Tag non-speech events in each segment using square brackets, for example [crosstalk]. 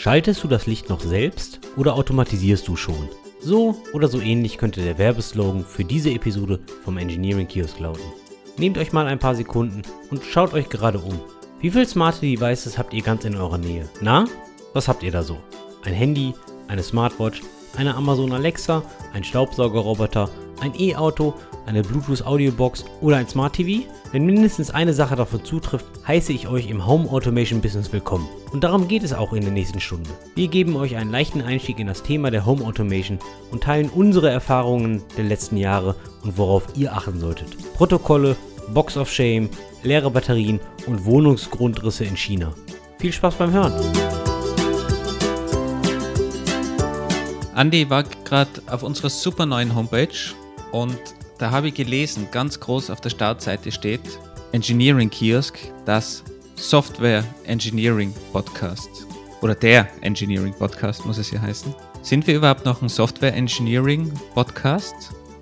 Schaltest du das Licht noch selbst oder automatisierst du schon? So oder so ähnlich könnte der Werbeslogan für diese Episode vom Engineering Kiosk lauten. Nehmt euch mal ein paar Sekunden und schaut euch gerade um. Wie viele smarte Devices habt ihr ganz in eurer Nähe? Na, was habt ihr da so? Ein Handy, eine Smartwatch, eine Amazon Alexa, ein Staubsaugerroboter, ein E-Auto, eine Bluetooth-Audiobox oder ein Smart TV? Wenn mindestens eine Sache davon zutrifft, heiße ich euch im Home Automation Business willkommen. Und darum geht es auch in der nächsten Stunde. Wir geben euch einen leichten Einstieg in das Thema der Home Automation und teilen unsere Erfahrungen der letzten Jahre und worauf ihr achten solltet. Protokolle, Box of Shame, leere Batterien und Wohnungsgrundrisse in China. Viel Spaß beim Hören! Andy war gerade auf unserer super neuen Homepage und da habe ich gelesen, ganz groß auf der Startseite steht Engineering Kiosk, das Software Engineering Podcast. Oder der Engineering Podcast muss es ja heißen. Sind wir überhaupt noch ein Software Engineering Podcast?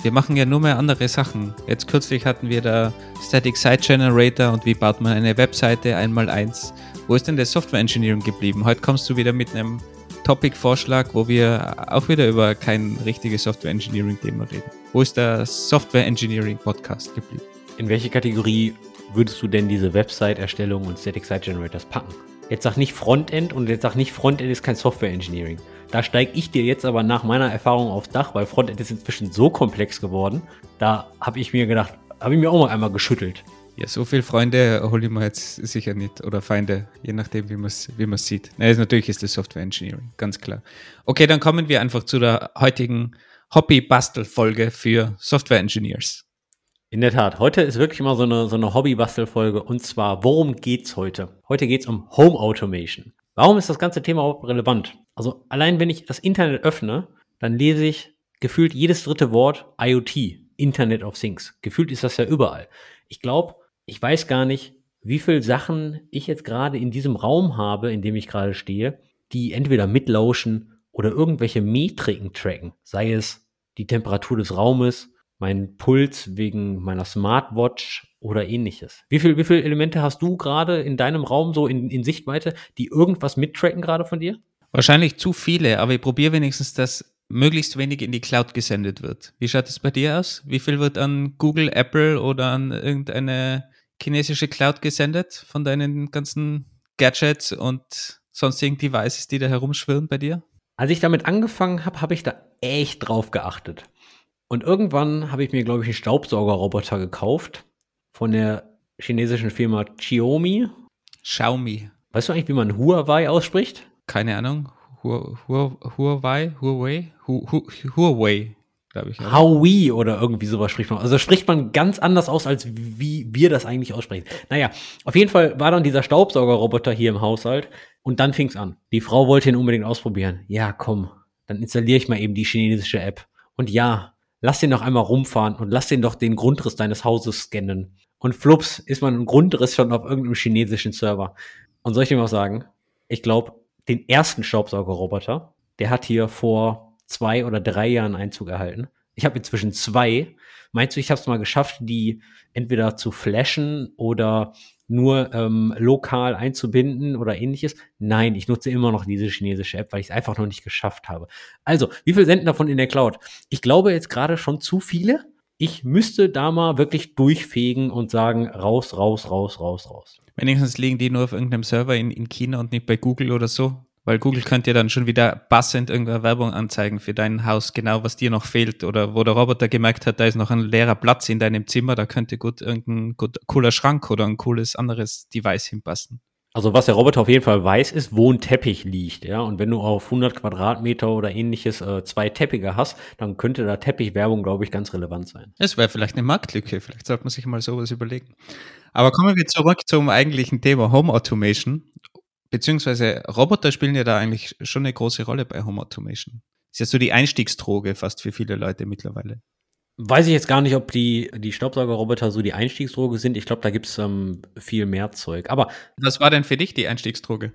Wir machen ja nur mehr andere Sachen. Jetzt kürzlich hatten wir da Static Site Generator und wie baut man eine Webseite einmal eins. Wo ist denn der Software Engineering geblieben? Heute kommst du wieder mit einem Topic-Vorschlag, wo wir auch wieder über kein richtiges Software Engineering-Thema reden. Wo ist der Software Engineering Podcast geblieben? In welche Kategorie würdest du denn diese Website-Erstellung und Static Site Generators packen? Jetzt sag nicht Frontend und jetzt sag nicht Frontend ist kein Software Engineering. Da steige ich dir jetzt aber nach meiner Erfahrung aufs Dach, weil Frontend ist inzwischen so komplex geworden. Da habe ich mir gedacht, habe ich mir auch mal einmal geschüttelt. Ja, so viele Freunde hole ich mir jetzt sicher nicht. Oder Feinde, je nachdem, wie man es wie sieht. Nein, natürlich ist das Software Engineering, ganz klar. Okay, dann kommen wir einfach zu der heutigen Hobby-Bastel-Folge für Software Engineers. In der Tat, heute ist wirklich mal so eine, so eine Hobby-Bastel-Folge. Und zwar, worum geht's heute? Heute geht's um Home Automation. Warum ist das ganze Thema überhaupt relevant? Also allein wenn ich das Internet öffne, dann lese ich gefühlt jedes dritte Wort IoT, Internet of Things. Gefühlt ist das ja überall. Ich glaube, ich weiß gar nicht, wie viele Sachen ich jetzt gerade in diesem Raum habe, in dem ich gerade stehe, die entweder mitlauschen oder irgendwelche Metriken tracken. Sei es die Temperatur des Raumes, mein Puls wegen meiner Smartwatch oder ähnliches. Wie viele wie viel Elemente hast du gerade in deinem Raum so in, in Sichtweite, die irgendwas mittracken gerade von dir? Wahrscheinlich zu viele, aber ich probiere wenigstens, dass möglichst wenig in die Cloud gesendet wird. Wie schaut es bei dir aus? Wie viel wird an Google, Apple oder an irgendeine chinesische Cloud gesendet von deinen ganzen Gadgets und sonstigen Devices, die da herumschwirren bei dir? Als ich damit angefangen habe, habe ich da echt drauf geachtet. Und irgendwann habe ich mir, glaube ich, einen Staubsaugerroboter gekauft von der chinesischen Firma Xiaomi. Xiaomi. Weißt du eigentlich, wie man Huawei ausspricht? Keine Ahnung. Huawei? Huawei? Huawei glaube ich. Howie oder irgendwie sowas spricht man. Also spricht man ganz anders aus, als wie wir das eigentlich aussprechen. Naja, auf jeden Fall war dann dieser Staubsaugerroboter hier im Haushalt und dann fing's an. Die Frau wollte ihn unbedingt ausprobieren. Ja, komm, dann installiere ich mal eben die chinesische App. Und ja, lass den noch einmal rumfahren und lass den doch den Grundriss deines Hauses scannen. Und flups ist man ein Grundriss schon auf irgendeinem chinesischen Server. Und soll ich dir mal sagen, ich glaube, den ersten Staubsaugerroboter, der hat hier vor zwei oder drei Jahren Einzug erhalten. Ich habe inzwischen zwei. Meinst du, ich habe es mal geschafft, die entweder zu flashen oder nur ähm, lokal einzubinden oder ähnliches? Nein, ich nutze immer noch diese chinesische App, weil ich es einfach noch nicht geschafft habe. Also, wie viel senden davon in der Cloud? Ich glaube jetzt gerade schon zu viele. Ich müsste da mal wirklich durchfegen und sagen, raus, raus, raus, raus, raus. Wenigstens liegen die nur auf irgendeinem Server in, in China und nicht bei Google oder so. Weil Google könnte ja dann schon wieder passend irgendeine Werbung anzeigen für dein Haus, genau was dir noch fehlt. Oder wo der Roboter gemerkt hat, da ist noch ein leerer Platz in deinem Zimmer, da könnte gut irgendein gut, cooler Schrank oder ein cooles anderes Device hinpassen. Also was der Roboter auf jeden Fall weiß, ist, wo ein Teppich liegt. Ja? Und wenn du auf 100 Quadratmeter oder ähnliches äh, zwei Teppiche hast, dann könnte da Teppichwerbung, glaube ich, ganz relevant sein. Es wäre vielleicht eine Marktlücke. Vielleicht sollte man sich mal sowas überlegen. Aber kommen wir zurück zum eigentlichen Thema Home Automation beziehungsweise Roboter spielen ja da eigentlich schon eine große Rolle bei Home Automation. Ist ja so die Einstiegsdroge fast für viele Leute mittlerweile. Weiß ich jetzt gar nicht, ob die, die Staubsaugerroboter so die Einstiegsdroge sind. Ich glaube, da gibt es ähm, viel mehr Zeug. Aber. Was war denn für dich die Einstiegsdroge?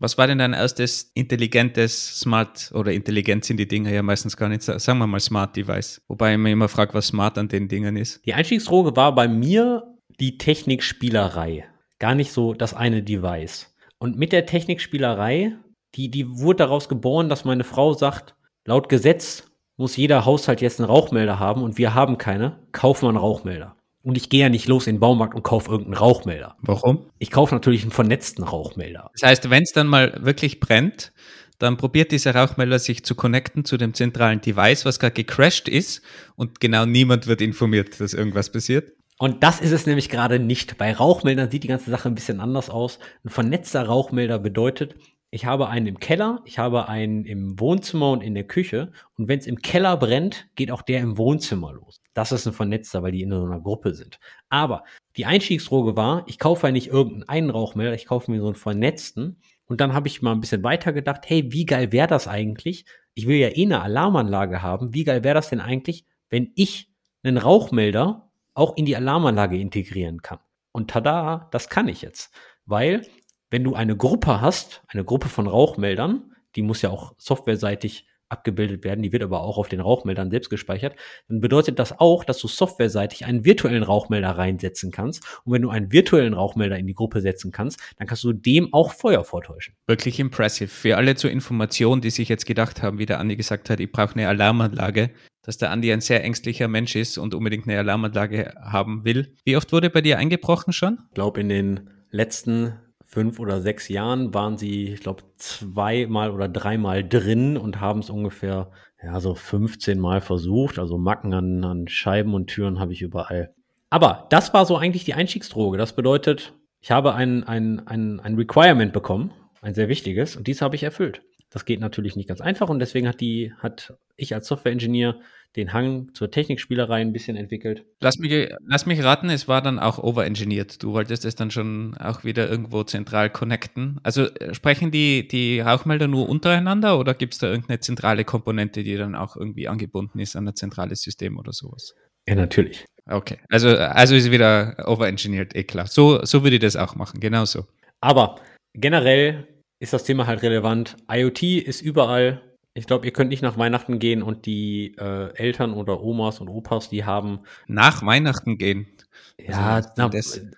Was war denn dein erstes intelligentes Smart oder intelligent sind die Dinger ja meistens gar nicht, sagen wir mal Smart Device. Wobei ich mir immer frage, was smart an den Dingern ist. Die Einstiegsdroge war bei mir die Technikspielerei. Gar nicht so das eine Device. Und mit der Technikspielerei die, die wurde daraus geboren, dass meine Frau sagt, laut Gesetz muss jeder Haushalt jetzt einen Rauchmelder haben und wir haben keine, kaufen wir einen Rauchmelder. Und ich gehe ja nicht los in den Baumarkt und kaufe irgendeinen Rauchmelder. Warum? Ich kaufe natürlich einen vernetzten Rauchmelder. Das heißt, wenn es dann mal wirklich brennt, dann probiert dieser Rauchmelder sich zu connecten zu dem zentralen Device, was gerade gecrashed ist und genau niemand wird informiert, dass irgendwas passiert. Und das ist es nämlich gerade nicht. Bei Rauchmeldern sieht die ganze Sache ein bisschen anders aus. Ein vernetzter Rauchmelder bedeutet, ich habe einen im Keller, ich habe einen im Wohnzimmer und in der Küche. Und wenn es im Keller brennt, geht auch der im Wohnzimmer los. Das ist ein vernetzter, weil die in so einer Gruppe sind. Aber die Einstiegsdroge war, ich kaufe ja nicht irgendeinen Rauchmelder, ich kaufe mir so einen vernetzten. Und dann habe ich mal ein bisschen weiter gedacht, hey, wie geil wäre das eigentlich? Ich will ja eh eine Alarmanlage haben. Wie geil wäre das denn eigentlich, wenn ich einen Rauchmelder auch in die Alarmanlage integrieren kann? Und tada, das kann ich jetzt. Weil, wenn du eine Gruppe hast, eine Gruppe von Rauchmeldern, die muss ja auch softwareseitig abgebildet werden, die wird aber auch auf den Rauchmeldern selbst gespeichert, dann bedeutet das auch, dass du softwareseitig einen virtuellen Rauchmelder reinsetzen kannst. Und wenn du einen virtuellen Rauchmelder in die Gruppe setzen kannst, dann kannst du dem auch Feuer vortäuschen. Wirklich impressive. Für alle zur Information, die sich jetzt gedacht haben, wie der Andi gesagt hat, ich brauche eine Alarmanlage, dass der Andi ein sehr ängstlicher Mensch ist und unbedingt eine Alarmanlage haben will. Wie oft wurde bei dir eingebrochen schon? Ich glaube, in den letzten fünf oder sechs Jahren waren sie, ich glaube, zweimal oder dreimal drin und haben es ungefähr, ja, so 15 Mal versucht. Also Macken an, an Scheiben und Türen habe ich überall. Aber das war so eigentlich die Einstiegsdroge. Das bedeutet, ich habe ein, ein, ein, ein Requirement bekommen, ein sehr wichtiges, und dies habe ich erfüllt. Das geht natürlich nicht ganz einfach und deswegen hat die, hat ich als Software-Ingenieur den Hang zur Technikspielerei ein bisschen entwickelt. Lass mich, lass mich raten, es war dann auch overengineert. Du wolltest es dann schon auch wieder irgendwo zentral connecten. Also äh, sprechen die, die Rauchmelder nur untereinander oder gibt es da irgendeine zentrale Komponente, die dann auch irgendwie angebunden ist an ein zentrales System oder sowas? Ja, natürlich. Okay, also, also ist wieder overengineert, eh klar. So, so würde ich das auch machen, genauso. Aber generell ist das Thema halt relevant. IoT ist überall. Ich glaube, ihr könnt nicht nach Weihnachten gehen und die äh, Eltern oder Omas und Opas, die haben. Nach Weihnachten gehen. Ja, also, nach,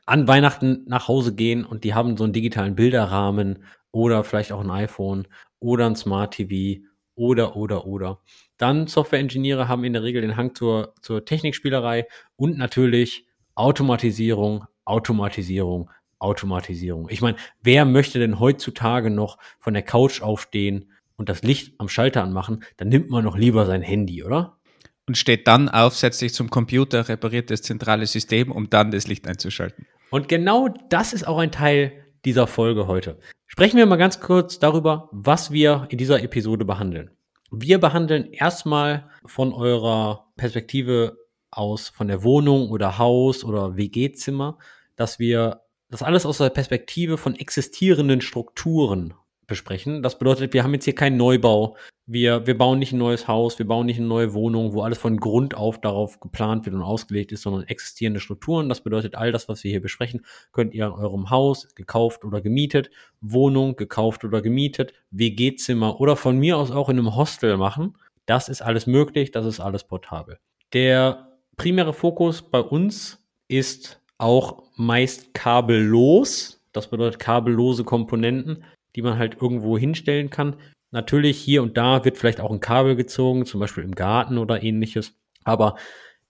an Weihnachten nach Hause gehen und die haben so einen digitalen Bilderrahmen oder vielleicht auch ein iPhone oder ein Smart TV oder, oder, oder. Dann Software-Ingenieure haben in der Regel den Hang zur, zur Technikspielerei und natürlich Automatisierung, Automatisierung, Automatisierung. Ich meine, wer möchte denn heutzutage noch von der Couch aufstehen und das Licht am Schalter anmachen? Dann nimmt man noch lieber sein Handy, oder? Und steht dann auf, setzt sich zum Computer, repariert das zentrale System, um dann das Licht einzuschalten. Und genau das ist auch ein Teil dieser Folge heute. Sprechen wir mal ganz kurz darüber, was wir in dieser Episode behandeln. Wir behandeln erstmal von eurer Perspektive aus, von der Wohnung oder Haus oder WG-Zimmer, dass wir das alles aus der Perspektive von existierenden Strukturen besprechen. Das bedeutet, wir haben jetzt hier keinen Neubau. Wir, wir bauen nicht ein neues Haus, wir bauen nicht eine neue Wohnung, wo alles von Grund auf darauf geplant wird und ausgelegt ist, sondern existierende Strukturen. Das bedeutet, all das, was wir hier besprechen, könnt ihr an eurem Haus, gekauft oder gemietet, Wohnung, gekauft oder gemietet, WG-Zimmer oder von mir aus auch in einem Hostel machen. Das ist alles möglich, das ist alles portabel. Der primäre Fokus bei uns ist auch meist kabellos. Das bedeutet kabellose Komponenten, die man halt irgendwo hinstellen kann. Natürlich hier und da wird vielleicht auch ein Kabel gezogen, zum Beispiel im Garten oder ähnliches. Aber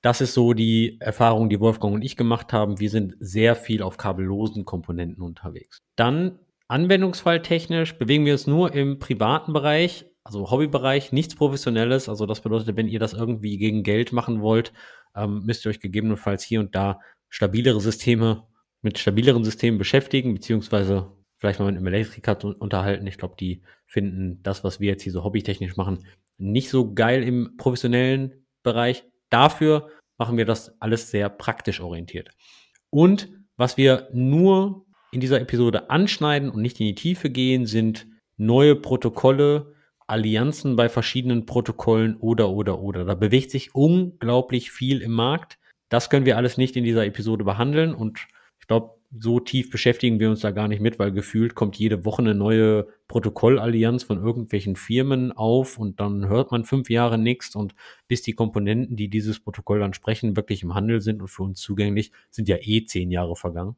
das ist so die Erfahrung, die Wolfgang und ich gemacht haben. Wir sind sehr viel auf kabellosen Komponenten unterwegs. Dann anwendungsfalltechnisch bewegen wir uns nur im privaten Bereich, also Hobbybereich, nichts Professionelles. Also das bedeutet, wenn ihr das irgendwie gegen Geld machen wollt, ähm, müsst ihr euch gegebenenfalls hier und da stabilere Systeme mit stabileren Systemen beschäftigen, beziehungsweise vielleicht mal mit einem Elektriker unterhalten. Ich glaube, die finden das, was wir jetzt hier so hobbytechnisch machen, nicht so geil im professionellen Bereich. Dafür machen wir das alles sehr praktisch orientiert. Und was wir nur in dieser Episode anschneiden und nicht in die Tiefe gehen, sind neue Protokolle, Allianzen bei verschiedenen Protokollen oder, oder, oder. Da bewegt sich unglaublich viel im Markt. Das können wir alles nicht in dieser Episode behandeln und ich glaube, so tief beschäftigen wir uns da gar nicht mit, weil gefühlt kommt jede Woche eine neue Protokollallianz von irgendwelchen Firmen auf und dann hört man fünf Jahre nichts und bis die Komponenten, die dieses Protokoll dann sprechen, wirklich im Handel sind und für uns zugänglich, sind ja eh zehn Jahre vergangen.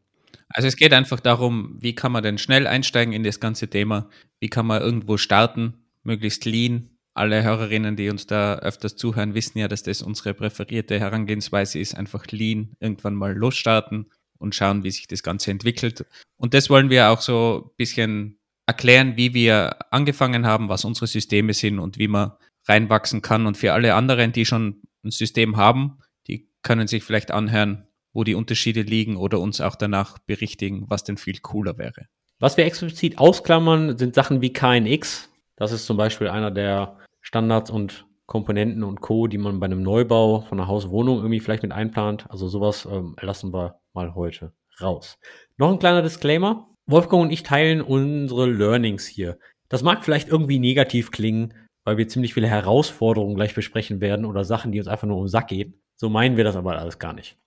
Also es geht einfach darum, wie kann man denn schnell einsteigen in das ganze Thema? Wie kann man irgendwo starten, möglichst lean? Alle Hörerinnen, die uns da öfters zuhören, wissen ja, dass das unsere präferierte Herangehensweise ist, einfach lean irgendwann mal losstarten und schauen, wie sich das Ganze entwickelt. Und das wollen wir auch so ein bisschen erklären, wie wir angefangen haben, was unsere Systeme sind und wie man reinwachsen kann. Und für alle anderen, die schon ein System haben, die können sich vielleicht anhören, wo die Unterschiede liegen oder uns auch danach berichtigen, was denn viel cooler wäre. Was wir explizit ausklammern, sind Sachen wie KNX. Das ist zum Beispiel einer der Standards und Komponenten und Co., die man bei einem Neubau von einer Hauswohnung irgendwie vielleicht mit einplant. Also sowas ähm, lassen wir mal heute raus. Noch ein kleiner Disclaimer. Wolfgang und ich teilen unsere Learnings hier. Das mag vielleicht irgendwie negativ klingen, weil wir ziemlich viele Herausforderungen gleich besprechen werden oder Sachen, die uns einfach nur um den Sack gehen. So meinen wir das aber alles gar nicht.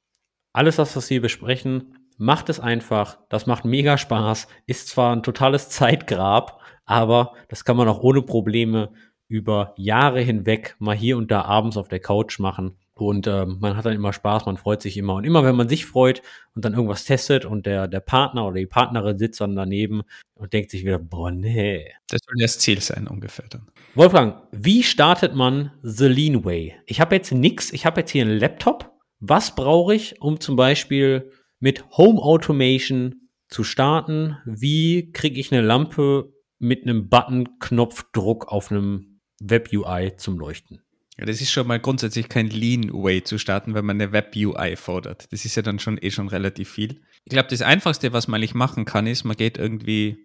Alles, was wir hier besprechen, macht es einfach. Das macht mega Spaß. Ist zwar ein totales Zeitgrab, aber das kann man auch ohne Probleme über Jahre hinweg mal hier und da abends auf der Couch machen. Und äh, man hat dann immer Spaß, man freut sich immer. Und immer wenn man sich freut und dann irgendwas testet und der, der Partner oder die Partnerin sitzt dann daneben und denkt sich wieder, boah, nee. Das soll das Ziel sein, ungefähr dann. Wolfgang, wie startet man The Lean Way? Ich habe jetzt nix, ich habe jetzt hier einen Laptop. Was brauche ich, um zum Beispiel mit Home Automation zu starten? Wie kriege ich eine Lampe mit einem Button-Knopfdruck auf einem Web-UI zum Leuchten? Ja, das ist schon mal grundsätzlich kein Lean Way zu starten, wenn man eine Web-UI fordert. Das ist ja dann schon eh schon relativ viel. Ich glaube, das Einfachste, was man eigentlich machen kann, ist, man geht irgendwie,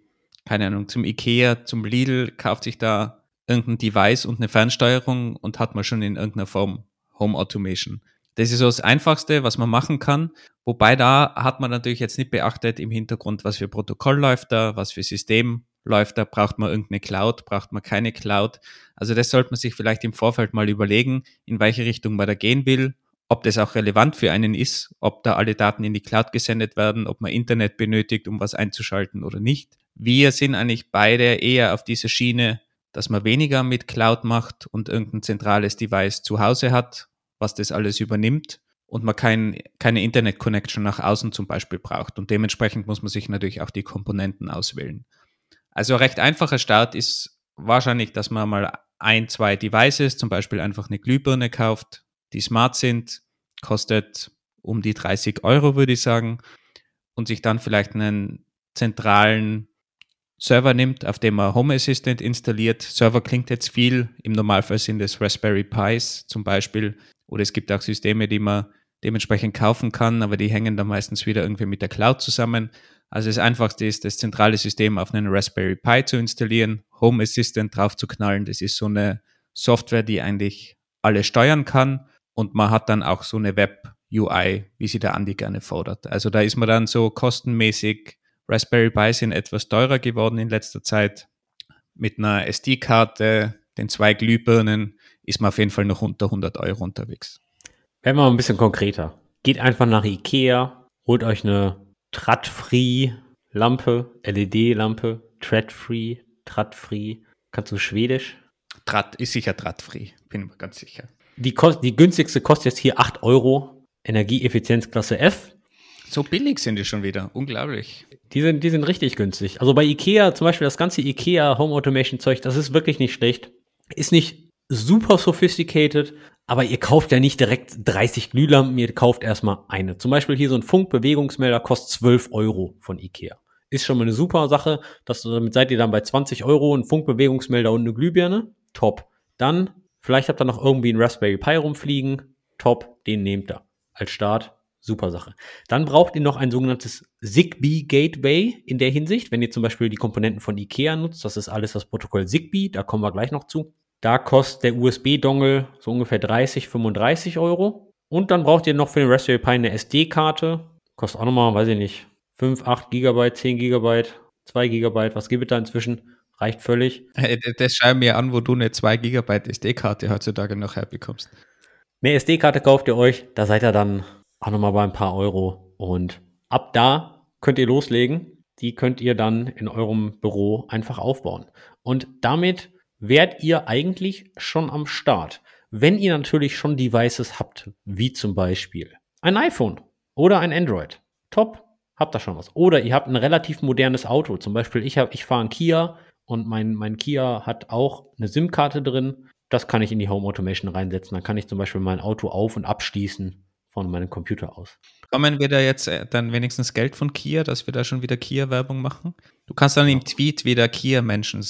keine Ahnung, zum Ikea, zum Lidl, kauft sich da irgendein Device und eine Fernsteuerung und hat man schon in irgendeiner Form Home Automation. Das ist so das Einfachste, was man machen kann. Wobei da hat man natürlich jetzt nicht beachtet im Hintergrund, was für Protokoll läuft da, was für System läuft da, braucht man irgendeine Cloud, braucht man keine Cloud. Also das sollte man sich vielleicht im Vorfeld mal überlegen, in welche Richtung man da gehen will, ob das auch relevant für einen ist, ob da alle Daten in die Cloud gesendet werden, ob man Internet benötigt, um was einzuschalten oder nicht. Wir sind eigentlich beide eher auf dieser Schiene, dass man weniger mit Cloud macht und irgendein zentrales Device zu Hause hat, was das alles übernimmt und man kein, keine Internet-Connection nach außen zum Beispiel braucht. Und dementsprechend muss man sich natürlich auch die Komponenten auswählen. Also recht einfacher Start ist wahrscheinlich, dass man mal ein, zwei Devices, zum Beispiel einfach eine Glühbirne kauft, die smart sind, kostet um die 30 Euro, würde ich sagen, und sich dann vielleicht einen zentralen Server nimmt, auf dem man Home Assistant installiert. Server klingt jetzt viel, im Normalfall sind es Raspberry Pis zum Beispiel, oder es gibt auch Systeme, die man dementsprechend kaufen kann, aber die hängen dann meistens wieder irgendwie mit der Cloud zusammen. Also das Einfachste ist, das zentrale System auf einen Raspberry Pi zu installieren, Home Assistant drauf zu knallen. Das ist so eine Software, die eigentlich alle steuern kann und man hat dann auch so eine Web-UI, wie sie der Andi gerne fordert. Also da ist man dann so kostenmäßig, Raspberry Pi sind etwas teurer geworden in letzter Zeit. Mit einer SD-Karte, den zwei Glühbirnen, ist man auf jeden Fall noch unter 100 Euro unterwegs. Werden wir mal ein bisschen konkreter. Geht einfach nach Ikea, holt euch eine Trat-Free-Lampe, LED-Lampe, Tread-Free, Trat-Free. Kannst du Schwedisch? Trat ist sicher Trat-Free, bin mir ganz sicher. Die, die günstigste kostet jetzt hier 8 Euro. Energieeffizienzklasse F. So billig sind die schon wieder. Unglaublich. Die sind, die sind richtig günstig. Also bei Ikea, zum Beispiel das ganze Ikea Home Automation Zeug, das ist wirklich nicht schlecht. Ist nicht super sophisticated, aber ihr kauft ja nicht direkt 30 Glühlampen, ihr kauft erstmal eine. Zum Beispiel hier so ein Funkbewegungsmelder kostet 12 Euro von Ikea. Ist schon mal eine super Sache. Das, damit seid ihr dann bei 20 Euro, ein Funkbewegungsmelder und eine Glühbirne. Top. Dann, vielleicht habt ihr noch irgendwie einen Raspberry Pi rumfliegen. Top, den nehmt ihr. Als Start, super Sache. Dann braucht ihr noch ein sogenanntes Zigbee Gateway in der Hinsicht, wenn ihr zum Beispiel die Komponenten von Ikea nutzt. Das ist alles das Protokoll Zigbee, da kommen wir gleich noch zu. Da kostet der USB-Dongle so ungefähr 30, 35 Euro. Und dann braucht ihr noch für den Raspberry Pi eine SD-Karte. Kostet auch nochmal, weiß ich nicht, 5, 8 Gigabyte, 10 Gigabyte, 2 Gigabyte. Was gibt es da inzwischen? Reicht völlig. Das schau mir an, wo du eine 2 Gigabyte SD-Karte heutzutage noch herbekommst. Eine SD-Karte kauft ihr euch, da seid ihr dann auch nochmal bei ein paar Euro. Und ab da könnt ihr loslegen. Die könnt ihr dann in eurem Büro einfach aufbauen. Und damit wärt ihr eigentlich schon am Start. Wenn ihr natürlich schon Devices habt, wie zum Beispiel ein iPhone oder ein Android. Top. habt ihr schon was. Oder ihr habt ein relativ modernes Auto. Zum Beispiel, ich, ich fahre einen Kia und mein, mein Kia hat auch eine SIM-Karte drin. Das kann ich in die Home Automation reinsetzen. Dann kann ich zum Beispiel mein Auto auf- und abschließen von meinem Computer aus. Bekommen wir da jetzt äh, dann wenigstens Geld von Kia, dass wir da schon wieder Kia-Werbung machen? Du kannst dann im Tweet wieder Kia-Menschen,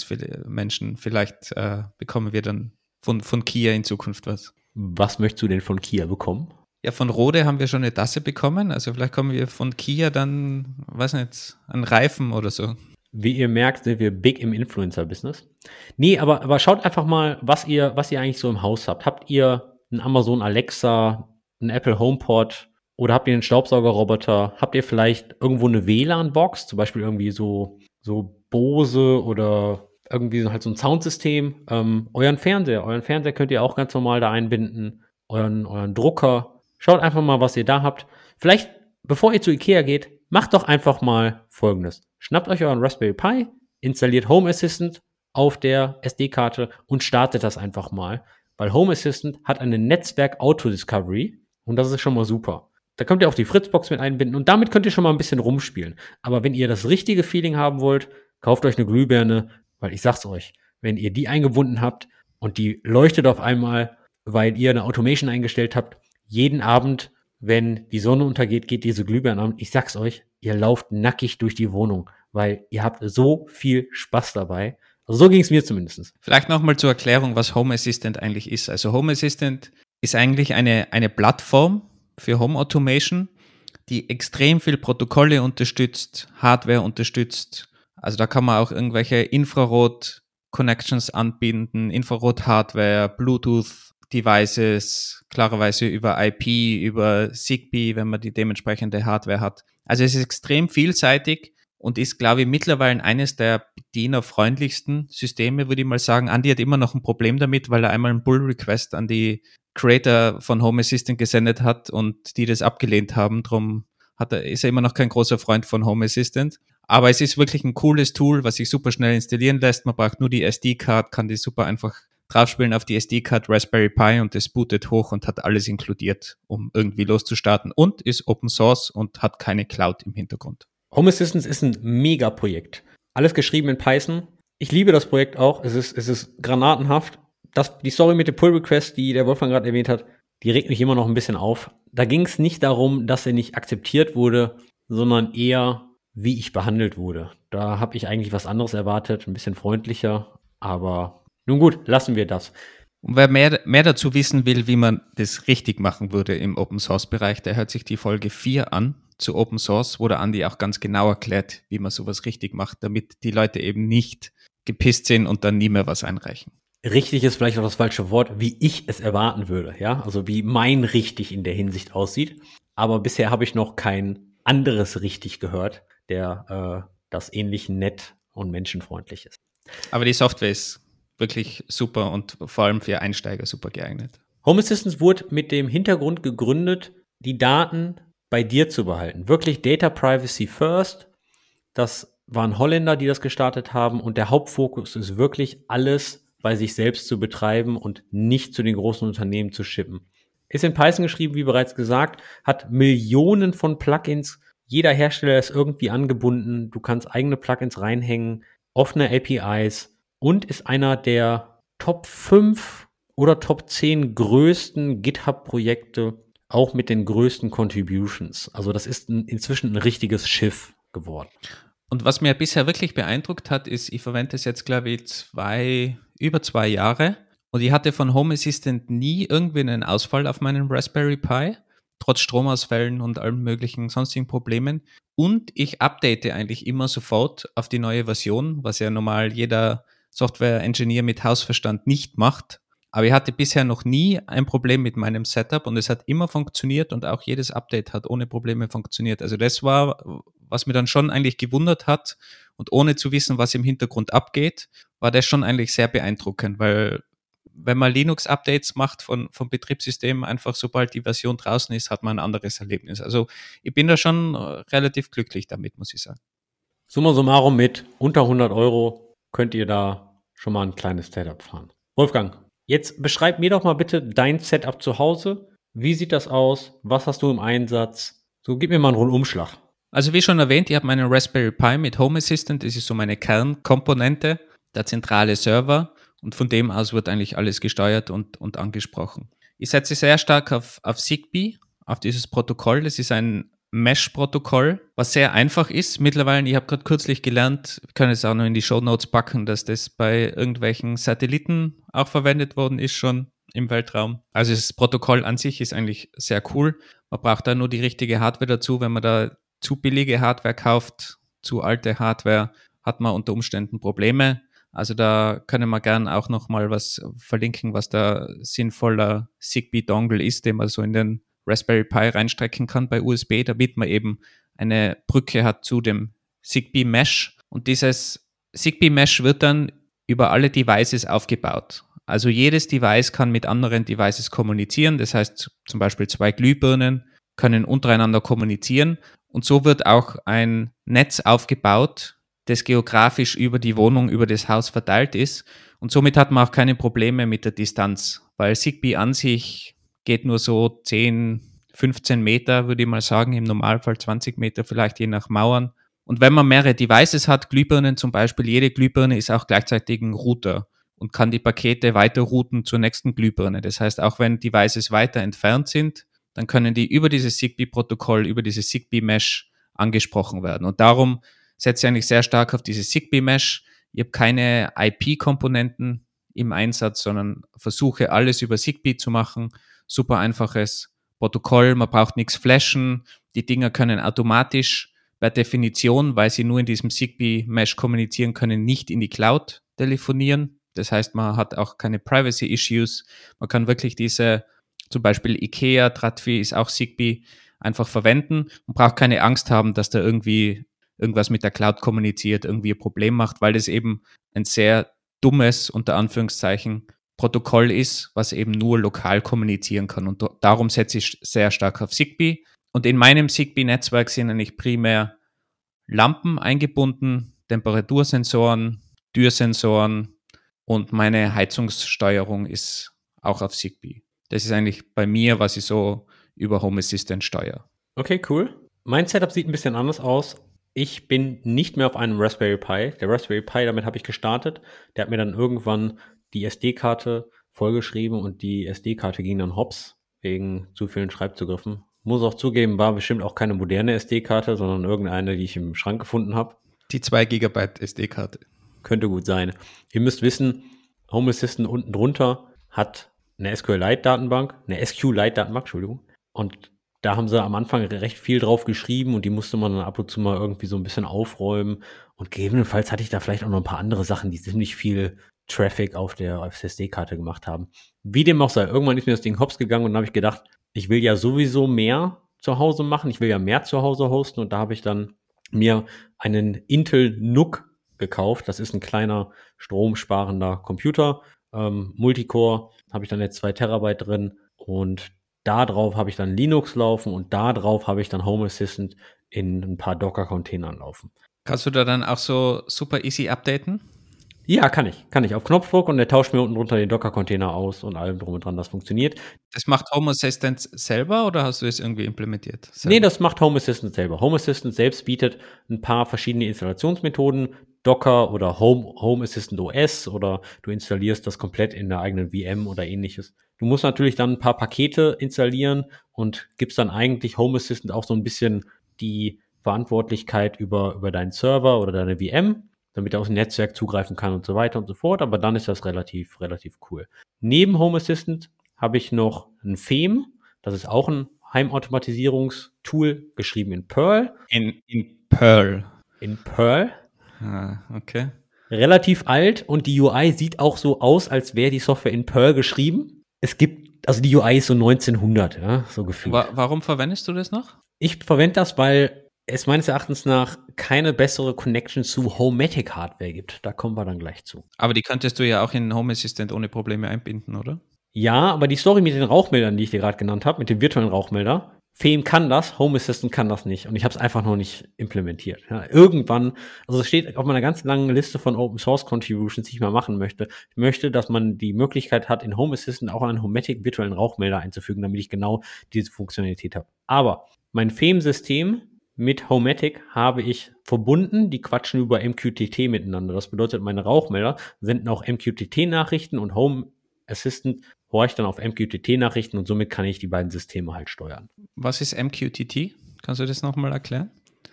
Menschen, vielleicht äh, bekommen wir dann von, von Kia in Zukunft was. Was möchtest du denn von Kia bekommen? Ja, von Rode haben wir schon eine Tasse bekommen. Also vielleicht kommen wir von Kia dann, weiß nicht, einen Reifen oder so. Wie ihr merkt, sind wir big im Influencer-Business. Nee, aber, aber schaut einfach mal, was ihr, was ihr eigentlich so im Haus habt. Habt ihr einen Amazon Alexa, einen Apple HomePod oder habt ihr einen Staubsaugerroboter? Habt ihr vielleicht irgendwo eine WLAN-Box, zum Beispiel irgendwie so, so Bose oder irgendwie halt so ein Soundsystem? Ähm, euren Fernseher, euren Fernseher könnt ihr auch ganz normal da einbinden. Euren, euren Drucker, Schaut einfach mal, was ihr da habt. Vielleicht, bevor ihr zu Ikea geht, macht doch einfach mal Folgendes. Schnappt euch euren Raspberry Pi, installiert Home Assistant auf der SD-Karte und startet das einfach mal. Weil Home Assistant hat eine Netzwerk-Auto-Discovery und das ist schon mal super. Da könnt ihr auch die Fritzbox mit einbinden und damit könnt ihr schon mal ein bisschen rumspielen. Aber wenn ihr das richtige Feeling haben wollt, kauft euch eine Glühbirne, weil ich sag's euch, wenn ihr die eingebunden habt und die leuchtet auf einmal, weil ihr eine Automation eingestellt habt, jeden Abend, wenn die Sonne untergeht, geht diese Glühbirne an. Ich sag's euch, ihr lauft nackig durch die Wohnung, weil ihr habt so viel Spaß dabei. Also so ging es mir zumindest. Vielleicht nochmal zur Erklärung, was Home Assistant eigentlich ist. Also Home Assistant ist eigentlich eine, eine Plattform für Home Automation, die extrem viel Protokolle unterstützt, Hardware unterstützt. Also da kann man auch irgendwelche Infrarot-Connections anbinden, Infrarot-Hardware, Bluetooth, Devices, klarerweise über IP, über Zigbee, wenn man die dementsprechende Hardware hat. Also es ist extrem vielseitig und ist, glaube ich, mittlerweile eines der bedienerfreundlichsten Systeme, würde ich mal sagen. Andy hat immer noch ein Problem damit, weil er einmal einen Pull-Request an die Creator von Home Assistant gesendet hat und die das abgelehnt haben. Drum hat er, ist er immer noch kein großer Freund von Home Assistant. Aber es ist wirklich ein cooles Tool, was sich super schnell installieren lässt. Man braucht nur die SD-Card, kann die super einfach draufspielen auf die SD-Card Raspberry Pi und das bootet hoch und hat alles inkludiert, um irgendwie loszustarten und ist Open Source und hat keine Cloud im Hintergrund. Home Assistance ist ein Mega-Projekt. Alles geschrieben in Python. Ich liebe das Projekt auch. Es ist, es ist granatenhaft. Das, die Story mit dem Pull Request, die der Wolfgang gerade erwähnt hat, die regt mich immer noch ein bisschen auf. Da ging es nicht darum, dass er nicht akzeptiert wurde, sondern eher, wie ich behandelt wurde. Da habe ich eigentlich was anderes erwartet, ein bisschen freundlicher, aber nun gut, lassen wir das. Und wer mehr, mehr dazu wissen will, wie man das richtig machen würde im Open Source Bereich, der hört sich die Folge 4 an zu Open Source, wo der Andi auch ganz genau erklärt, wie man sowas richtig macht, damit die Leute eben nicht gepisst sind und dann nie mehr was einreichen. Richtig ist vielleicht auch das falsche Wort, wie ich es erwarten würde, ja, also wie mein richtig in der Hinsicht aussieht. Aber bisher habe ich noch kein anderes richtig gehört, der äh, das ähnlich nett und menschenfreundlich ist. Aber die Software ist wirklich super und vor allem für Einsteiger super geeignet. Home Assistance wurde mit dem Hintergrund gegründet, die Daten bei dir zu behalten. Wirklich Data Privacy First. Das waren Holländer, die das gestartet haben und der Hauptfokus ist wirklich alles bei sich selbst zu betreiben und nicht zu den großen Unternehmen zu shippen. Ist in Python geschrieben, wie bereits gesagt, hat Millionen von Plugins. Jeder Hersteller ist irgendwie angebunden. Du kannst eigene Plugins reinhängen, offene APIs und ist einer der Top 5 oder Top 10 größten GitHub-Projekte, auch mit den größten Contributions. Also das ist inzwischen ein richtiges Schiff geworden. Und was mir bisher wirklich beeindruckt hat, ist, ich verwende es jetzt, glaube ich, zwei, über zwei Jahre. Und ich hatte von Home Assistant nie irgendwie einen Ausfall auf meinem Raspberry Pi, trotz Stromausfällen und allen möglichen sonstigen Problemen. Und ich update eigentlich immer sofort auf die neue Version, was ja normal jeder Software-Engineer mit Hausverstand nicht macht. Aber ich hatte bisher noch nie ein Problem mit meinem Setup und es hat immer funktioniert und auch jedes Update hat ohne Probleme funktioniert. Also das war, was mir dann schon eigentlich gewundert hat und ohne zu wissen, was im Hintergrund abgeht, war das schon eigentlich sehr beeindruckend, weil wenn man Linux-Updates macht von, vom Betriebssystem, einfach sobald die Version draußen ist, hat man ein anderes Erlebnis. Also ich bin da schon relativ glücklich damit, muss ich sagen. Summa summarum mit unter 100 Euro könnt ihr da schon mal ein kleines Setup fahren. Wolfgang, jetzt beschreib mir doch mal bitte dein Setup zu Hause. Wie sieht das aus? Was hast du im Einsatz? So, gib mir mal einen Rundumschlag. Also wie schon erwähnt, ich habe meinen Raspberry Pi mit Home Assistant. Das ist so meine Kernkomponente, der zentrale Server. Und von dem aus wird eigentlich alles gesteuert und, und angesprochen. Ich setze sehr stark auf, auf Zigbee, auf dieses Protokoll. Das ist ein Mesh-Protokoll, was sehr einfach ist. Mittlerweile, ich habe gerade kürzlich gelernt, wir können es auch noch in die Show Notes packen, dass das bei irgendwelchen Satelliten auch verwendet worden ist schon im Weltraum. Also das Protokoll an sich ist eigentlich sehr cool. Man braucht da nur die richtige Hardware dazu. Wenn man da zu billige Hardware kauft, zu alte Hardware, hat man unter Umständen Probleme. Also da können wir gern auch noch mal was verlinken, was da sinnvoller Zigbee-Dongle ist, den man so in den Raspberry Pi reinstrecken kann bei USB, damit man eben eine Brücke hat zu dem Zigbee Mesh. Und dieses Zigbee Mesh wird dann über alle Devices aufgebaut. Also jedes Device kann mit anderen Devices kommunizieren. Das heißt zum Beispiel zwei Glühbirnen können untereinander kommunizieren. Und so wird auch ein Netz aufgebaut, das geografisch über die Wohnung, über das Haus verteilt ist. Und somit hat man auch keine Probleme mit der Distanz, weil Zigbee an sich geht nur so 10, 15 Meter, würde ich mal sagen, im Normalfall 20 Meter vielleicht je nach Mauern. Und wenn man mehrere Devices hat, Glühbirnen zum Beispiel, jede Glühbirne ist auch gleichzeitig ein Router und kann die Pakete weiter routen zur nächsten Glühbirne. Das heißt, auch wenn Devices weiter entfernt sind, dann können die über dieses Zigbee-Protokoll, über dieses Zigbee-Mesh angesprochen werden. Und darum setze ich eigentlich sehr stark auf dieses Zigbee-Mesh. Ich habe keine IP-Komponenten im Einsatz, sondern versuche alles über Zigbee zu machen. Super einfaches Protokoll, man braucht nichts flashen. Die Dinger können automatisch per Definition, weil sie nur in diesem Zigbee-Mesh kommunizieren können, nicht in die Cloud telefonieren. Das heißt, man hat auch keine Privacy-Issues. Man kann wirklich diese, zum Beispiel IKEA, Tratvi ist auch Zigbee, einfach verwenden und braucht keine Angst haben, dass da irgendwie irgendwas mit der Cloud kommuniziert, irgendwie ein Problem macht, weil das eben ein sehr dummes, unter Anführungszeichen, Protokoll ist, was eben nur lokal kommunizieren kann. Und darum setze ich sehr stark auf Zigbee. Und in meinem Zigbee-Netzwerk sind eigentlich primär Lampen eingebunden, Temperatursensoren, Türsensoren und meine Heizungssteuerung ist auch auf Zigbee. Das ist eigentlich bei mir, was ich so über Home Assistant steuere. Okay, cool. Mein Setup sieht ein bisschen anders aus. Ich bin nicht mehr auf einem Raspberry Pi. Der Raspberry Pi, damit habe ich gestartet. Der hat mir dann irgendwann die SD-Karte vollgeschrieben und die SD-Karte ging dann hops wegen zu vielen Schreibzugriffen. Muss auch zugeben, war bestimmt auch keine moderne SD-Karte, sondern irgendeine, die ich im Schrank gefunden habe. Die 2 GB SD-Karte. Könnte gut sein. Ihr müsst wissen, Home Assistant unten drunter hat eine SQLite-Datenbank, eine SQLite-Datenbank, Entschuldigung. Und da haben sie am Anfang recht viel drauf geschrieben und die musste man dann ab und zu mal irgendwie so ein bisschen aufräumen. Und gegebenenfalls hatte ich da vielleicht auch noch ein paar andere Sachen, die ziemlich viel Traffic auf der SSD-Karte gemacht haben. Wie dem auch sei, irgendwann ist mir das Ding hops gegangen und dann habe ich gedacht, ich will ja sowieso mehr zu Hause machen, ich will ja mehr zu Hause hosten und da habe ich dann mir einen Intel NUC gekauft. Das ist ein kleiner stromsparender Computer. Ähm, Multicore habe ich dann jetzt zwei Terabyte drin und da drauf habe ich dann Linux laufen und da drauf habe ich dann Home Assistant in ein paar Docker-Containern laufen. Kannst du da dann auch so super easy updaten? Ja, kann ich. Kann ich. Auf Knopfdruck und der tauscht mir unten drunter den Docker-Container aus und allem drum und dran. Das funktioniert. Das macht Home Assistant selber oder hast du es irgendwie implementiert? Selber? Nee, das macht Home Assistant selber. Home Assistant selbst bietet ein paar verschiedene Installationsmethoden. Docker oder Home, Home Assistant OS oder du installierst das komplett in der eigenen VM oder ähnliches. Du musst natürlich dann ein paar Pakete installieren und gibst dann eigentlich Home Assistant auch so ein bisschen die Verantwortlichkeit über, über deinen Server oder deine VM damit er aus dem Netzwerk zugreifen kann und so weiter und so fort. Aber dann ist das relativ, relativ cool. Neben Home Assistant habe ich noch ein Theme. Das ist auch ein Heimautomatisierungstool, geschrieben in Perl. In, in Perl. In Perl. Ah, okay. Relativ alt und die UI sieht auch so aus, als wäre die Software in Perl geschrieben. Es gibt, also die UI ist so 1900, ja, so gefühlt. Wa warum verwendest du das noch? Ich verwende das, weil es meines Erachtens nach keine bessere Connection zu Homematic Hardware gibt. Da kommen wir dann gleich zu. Aber die könntest du ja auch in Home Assistant ohne Probleme einbinden, oder? Ja, aber die Story mit den Rauchmeldern, die ich dir gerade genannt habe, mit dem virtuellen Rauchmelder, Fame kann das, Home Assistant kann das nicht. Und ich habe es einfach noch nicht implementiert. Ja, irgendwann, also es steht auf meiner ganz langen Liste von Open Source Contributions, die ich mal machen möchte. Ich möchte, dass man die Möglichkeit hat, in Home Assistant auch einen Homematic virtuellen Rauchmelder einzufügen, damit ich genau diese Funktionalität habe. Aber mein Fame-System mit Homematic habe ich verbunden. Die quatschen über MQTT miteinander. Das bedeutet, meine Rauchmelder senden auch MQTT-Nachrichten und Home Assistant horcht dann auf MQTT-Nachrichten und somit kann ich die beiden Systeme halt steuern. Was ist MQTT? Kannst du das nochmal erklären?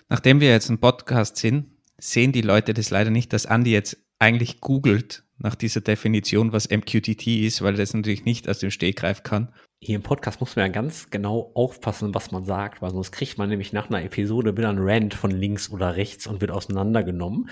Nachdem wir jetzt ein Podcast sind, sehen die Leute das leider nicht, dass Andy jetzt eigentlich googelt nach dieser Definition, was MQTT ist, weil er das natürlich nicht aus dem Stegreif kann. Hier im Podcast muss man ja ganz genau aufpassen, was man sagt, weil sonst kriegt man nämlich nach einer Episode wieder ein Rant von links oder rechts und wird auseinandergenommen.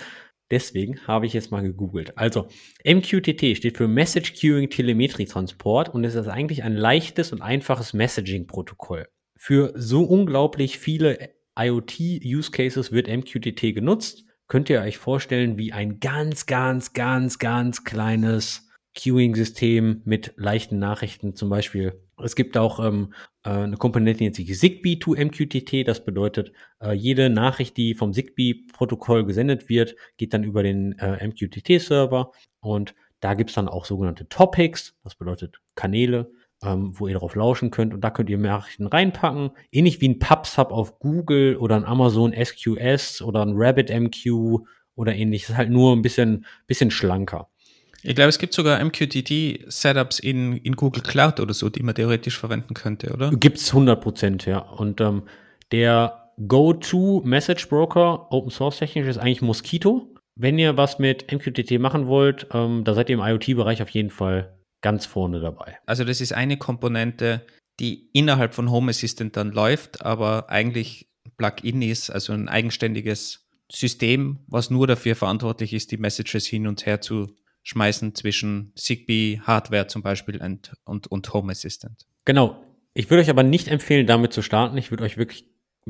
Deswegen habe ich jetzt mal gegoogelt. Also, MQTT steht für Message Queuing Telemetrie Transport und es ist eigentlich ein leichtes und einfaches Messaging-Protokoll. Für so unglaublich viele IoT-Use Cases wird MQTT genutzt könnt ihr euch vorstellen wie ein ganz, ganz, ganz, ganz kleines Queuing-System mit leichten Nachrichten. Zum Beispiel, es gibt auch ähm, äh, eine Komponente, die nennt sich Zigbee to MQTT. Das bedeutet, äh, jede Nachricht, die vom Zigbee-Protokoll gesendet wird, geht dann über den äh, MQTT-Server und da gibt's dann auch sogenannte Topics, das bedeutet Kanäle, ähm, wo ihr darauf lauschen könnt. Und da könnt ihr Nachrichten reinpacken. Ähnlich wie ein PubSub auf Google oder ein Amazon SQS oder ein RabbitMQ oder ähnliches. Halt nur ein bisschen, bisschen schlanker. Ich glaube, es gibt sogar MQTT-Setups in, in Google Cloud oder so, die man theoretisch verwenden könnte, oder? Gibt's 100 Prozent, ja. Und ähm, der Go-To-Message-Broker, Open Source technisch, ist eigentlich Mosquito. Wenn ihr was mit MQTT machen wollt, ähm, da seid ihr im IoT-Bereich auf jeden Fall ganz vorne dabei. Also das ist eine Komponente, die innerhalb von Home Assistant dann läuft, aber eigentlich Plugin ist, also ein eigenständiges System, was nur dafür verantwortlich ist, die Messages hin und her zu schmeißen zwischen Zigbee, Hardware zum Beispiel und, und, und Home Assistant. Genau. Ich würde euch aber nicht empfehlen, damit zu starten. Ich würde euch wirklich,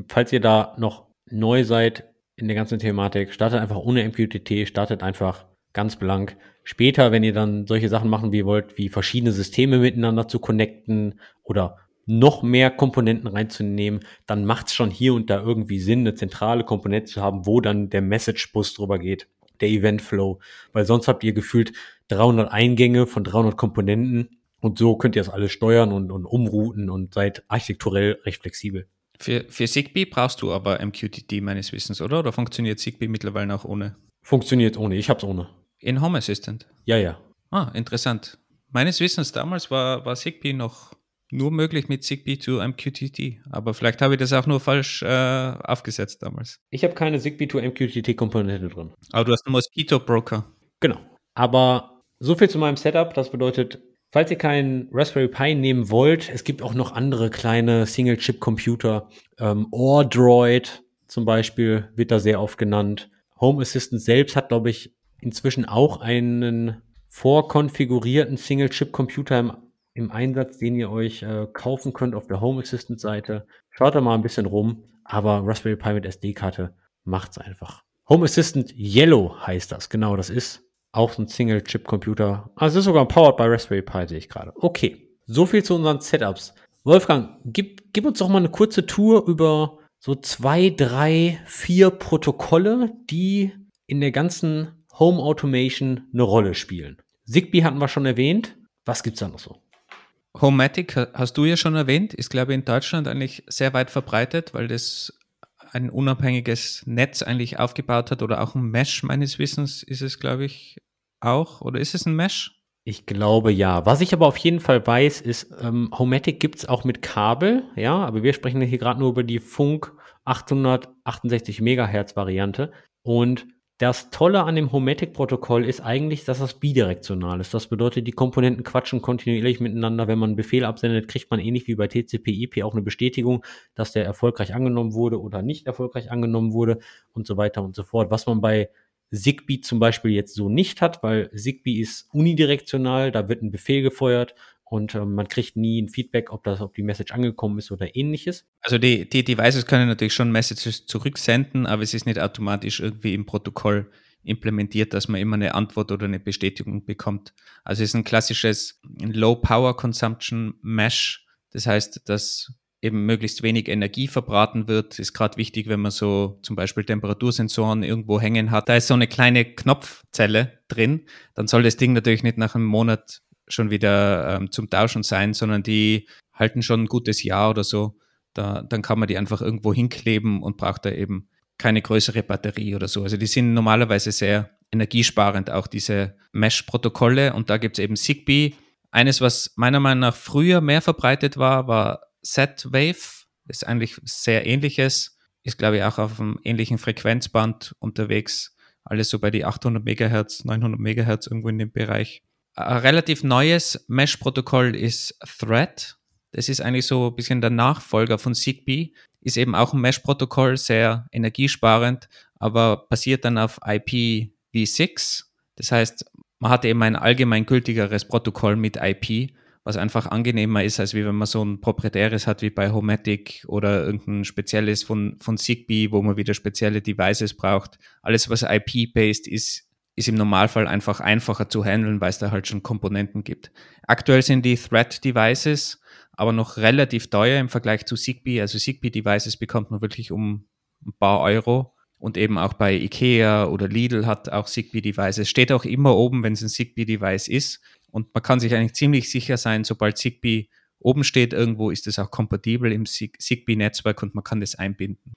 falls ihr da noch neu seid in der ganzen Thematik, startet einfach ohne MQTT, startet einfach ganz blank. Später, wenn ihr dann solche Sachen machen wie wollt, wie verschiedene Systeme miteinander zu connecten oder noch mehr Komponenten reinzunehmen, dann macht es schon hier und da irgendwie Sinn, eine zentrale Komponente zu haben, wo dann der Message-Bus drüber geht, der Event-Flow. Weil sonst habt ihr gefühlt 300 Eingänge von 300 Komponenten und so könnt ihr das alles steuern und, und umrouten und seid architekturell recht flexibel. Für, für Zigbee brauchst du aber MQTT meines Wissens, oder? Oder funktioniert Zigbee mittlerweile auch ohne? Funktioniert ohne, ich hab's ohne. In Home Assistant? Ja, ja. Ah, interessant. Meines Wissens damals war, war Zigbee noch nur möglich mit Zigbee to MQTT. Aber vielleicht habe ich das auch nur falsch äh, aufgesetzt damals. Ich habe keine Zigbee to MQTT-Komponente drin. Aber du hast einen Mosquito-Broker. Genau. Aber so viel zu meinem Setup. Das bedeutet, falls ihr keinen Raspberry Pi nehmen wollt, es gibt auch noch andere kleine Single-Chip-Computer. Ähm, Ordroid zum Beispiel wird da sehr oft genannt. Home Assistant selbst hat, glaube ich, inzwischen auch einen vorkonfigurierten Single-Chip-Computer im, im, Einsatz, den ihr euch äh, kaufen könnt auf der Home Assistant-Seite. Schaut da mal ein bisschen rum, aber Raspberry Pi mit SD-Karte macht's einfach. Home Assistant Yellow heißt das, genau, das ist auch so ein Single-Chip-Computer. Also es ist sogar powered by Raspberry Pi, sehe ich gerade. Okay, so viel zu unseren Setups. Wolfgang, gib, gib uns doch mal eine kurze Tour über so zwei, drei, vier Protokolle, die in der ganzen Home Automation eine Rolle spielen. Zigbee hatten wir schon erwähnt. Was gibt es da noch so? Homematic hast du ja schon erwähnt, ist glaube ich in Deutschland eigentlich sehr weit verbreitet, weil das ein unabhängiges Netz eigentlich aufgebaut hat oder auch ein Mesh meines Wissens ist es glaube ich auch oder ist es ein Mesh? Ich glaube ja. Was ich aber auf jeden Fall weiß, ist, ähm, Homematic gibt es auch mit Kabel, ja, aber wir sprechen hier gerade nur über die Funk 868 Megahertz Variante. Und das Tolle an dem Homematic-Protokoll ist eigentlich, dass das bidirektional ist. Das bedeutet, die Komponenten quatschen kontinuierlich miteinander. Wenn man einen Befehl absendet, kriegt man ähnlich wie bei TCP/IP auch eine Bestätigung, dass der erfolgreich angenommen wurde oder nicht erfolgreich angenommen wurde und so weiter und so fort. Was man bei Zigbee zum Beispiel jetzt so nicht hat, weil Zigbee ist unidirektional, da wird ein Befehl gefeuert und äh, man kriegt nie ein Feedback, ob das, ob die Message angekommen ist oder ähnliches. Also die, die Devices können natürlich schon Messages zurücksenden, aber es ist nicht automatisch irgendwie im Protokoll implementiert, dass man immer eine Antwort oder eine Bestätigung bekommt. Also es ist ein klassisches Low Power Consumption Mesh. Das heißt, dass eben möglichst wenig Energie verbraten wird, ist gerade wichtig, wenn man so zum Beispiel Temperatursensoren irgendwo hängen hat. Da ist so eine kleine Knopfzelle drin, dann soll das Ding natürlich nicht nach einem Monat schon wieder ähm, zum Tauschen sein, sondern die halten schon ein gutes Jahr oder so. Da, dann kann man die einfach irgendwo hinkleben und braucht da eben keine größere Batterie oder so. Also die sind normalerweise sehr energiesparend, auch diese Mesh-Protokolle. Und da gibt es eben Zigbee. Eines, was meiner Meinung nach früher mehr verbreitet war, war Z-Wave. Ist eigentlich sehr ähnliches. Ist, glaube ich, auch auf einem ähnlichen Frequenzband unterwegs. Alles so bei die 800 Megahertz, 900 Megahertz irgendwo in dem Bereich. Ein relativ neues Mesh-Protokoll ist Thread. Das ist eigentlich so ein bisschen der Nachfolger von Zigbee. Ist eben auch ein Mesh-Protokoll, sehr energiesparend, aber basiert dann auf IPv6. Das heißt, man hat eben ein allgemeingültigeres Protokoll mit IP, was einfach angenehmer ist, als wie wenn man so ein proprietäres hat wie bei Homatic oder irgendein spezielles von, von Zigbee, wo man wieder spezielle Devices braucht. Alles, was IP-based ist, ist im Normalfall einfach einfacher zu handeln, weil es da halt schon Komponenten gibt. Aktuell sind die Thread-Devices aber noch relativ teuer im Vergleich zu Zigbee. Also Zigbee-Devices bekommt man wirklich um ein paar Euro. Und eben auch bei Ikea oder Lidl hat auch Zigbee-Devices. Steht auch immer oben, wenn es ein Zigbee-Device ist. Und man kann sich eigentlich ziemlich sicher sein, sobald Zigbee oben steht irgendwo, ist es auch kompatibel im Zigbee-Netzwerk und man kann das einbinden.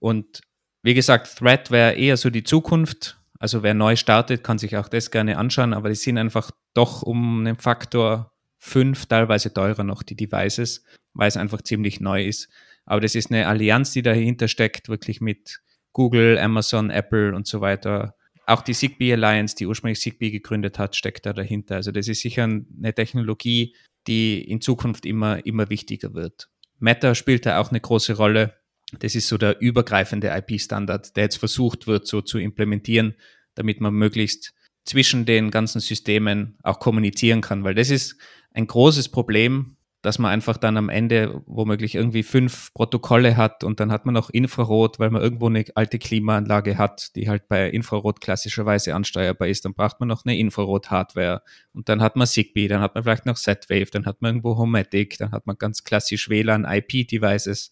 Und wie gesagt, Thread wäre eher so die Zukunft. Also wer neu startet, kann sich auch das gerne anschauen, aber die sind einfach doch um einen Faktor fünf, teilweise teurer noch die Devices, weil es einfach ziemlich neu ist. Aber das ist eine Allianz, die dahinter steckt, wirklich mit Google, Amazon, Apple und so weiter. Auch die Zigbee Alliance, die ursprünglich Zigbee gegründet hat, steckt da dahinter. Also das ist sicher eine Technologie, die in Zukunft immer, immer wichtiger wird. Meta spielt da auch eine große Rolle. Das ist so der übergreifende IP-Standard, der jetzt versucht wird, so zu implementieren, damit man möglichst zwischen den ganzen Systemen auch kommunizieren kann, weil das ist ein großes Problem, dass man einfach dann am Ende womöglich irgendwie fünf Protokolle hat und dann hat man noch Infrarot, weil man irgendwo eine alte Klimaanlage hat, die halt bei Infrarot klassischerweise ansteuerbar ist. Dann braucht man noch eine Infrarot-Hardware und dann hat man Zigbee, dann hat man vielleicht noch Z-Wave, dann hat man irgendwo Homematic, dann hat man ganz klassisch WLAN, IP-Devices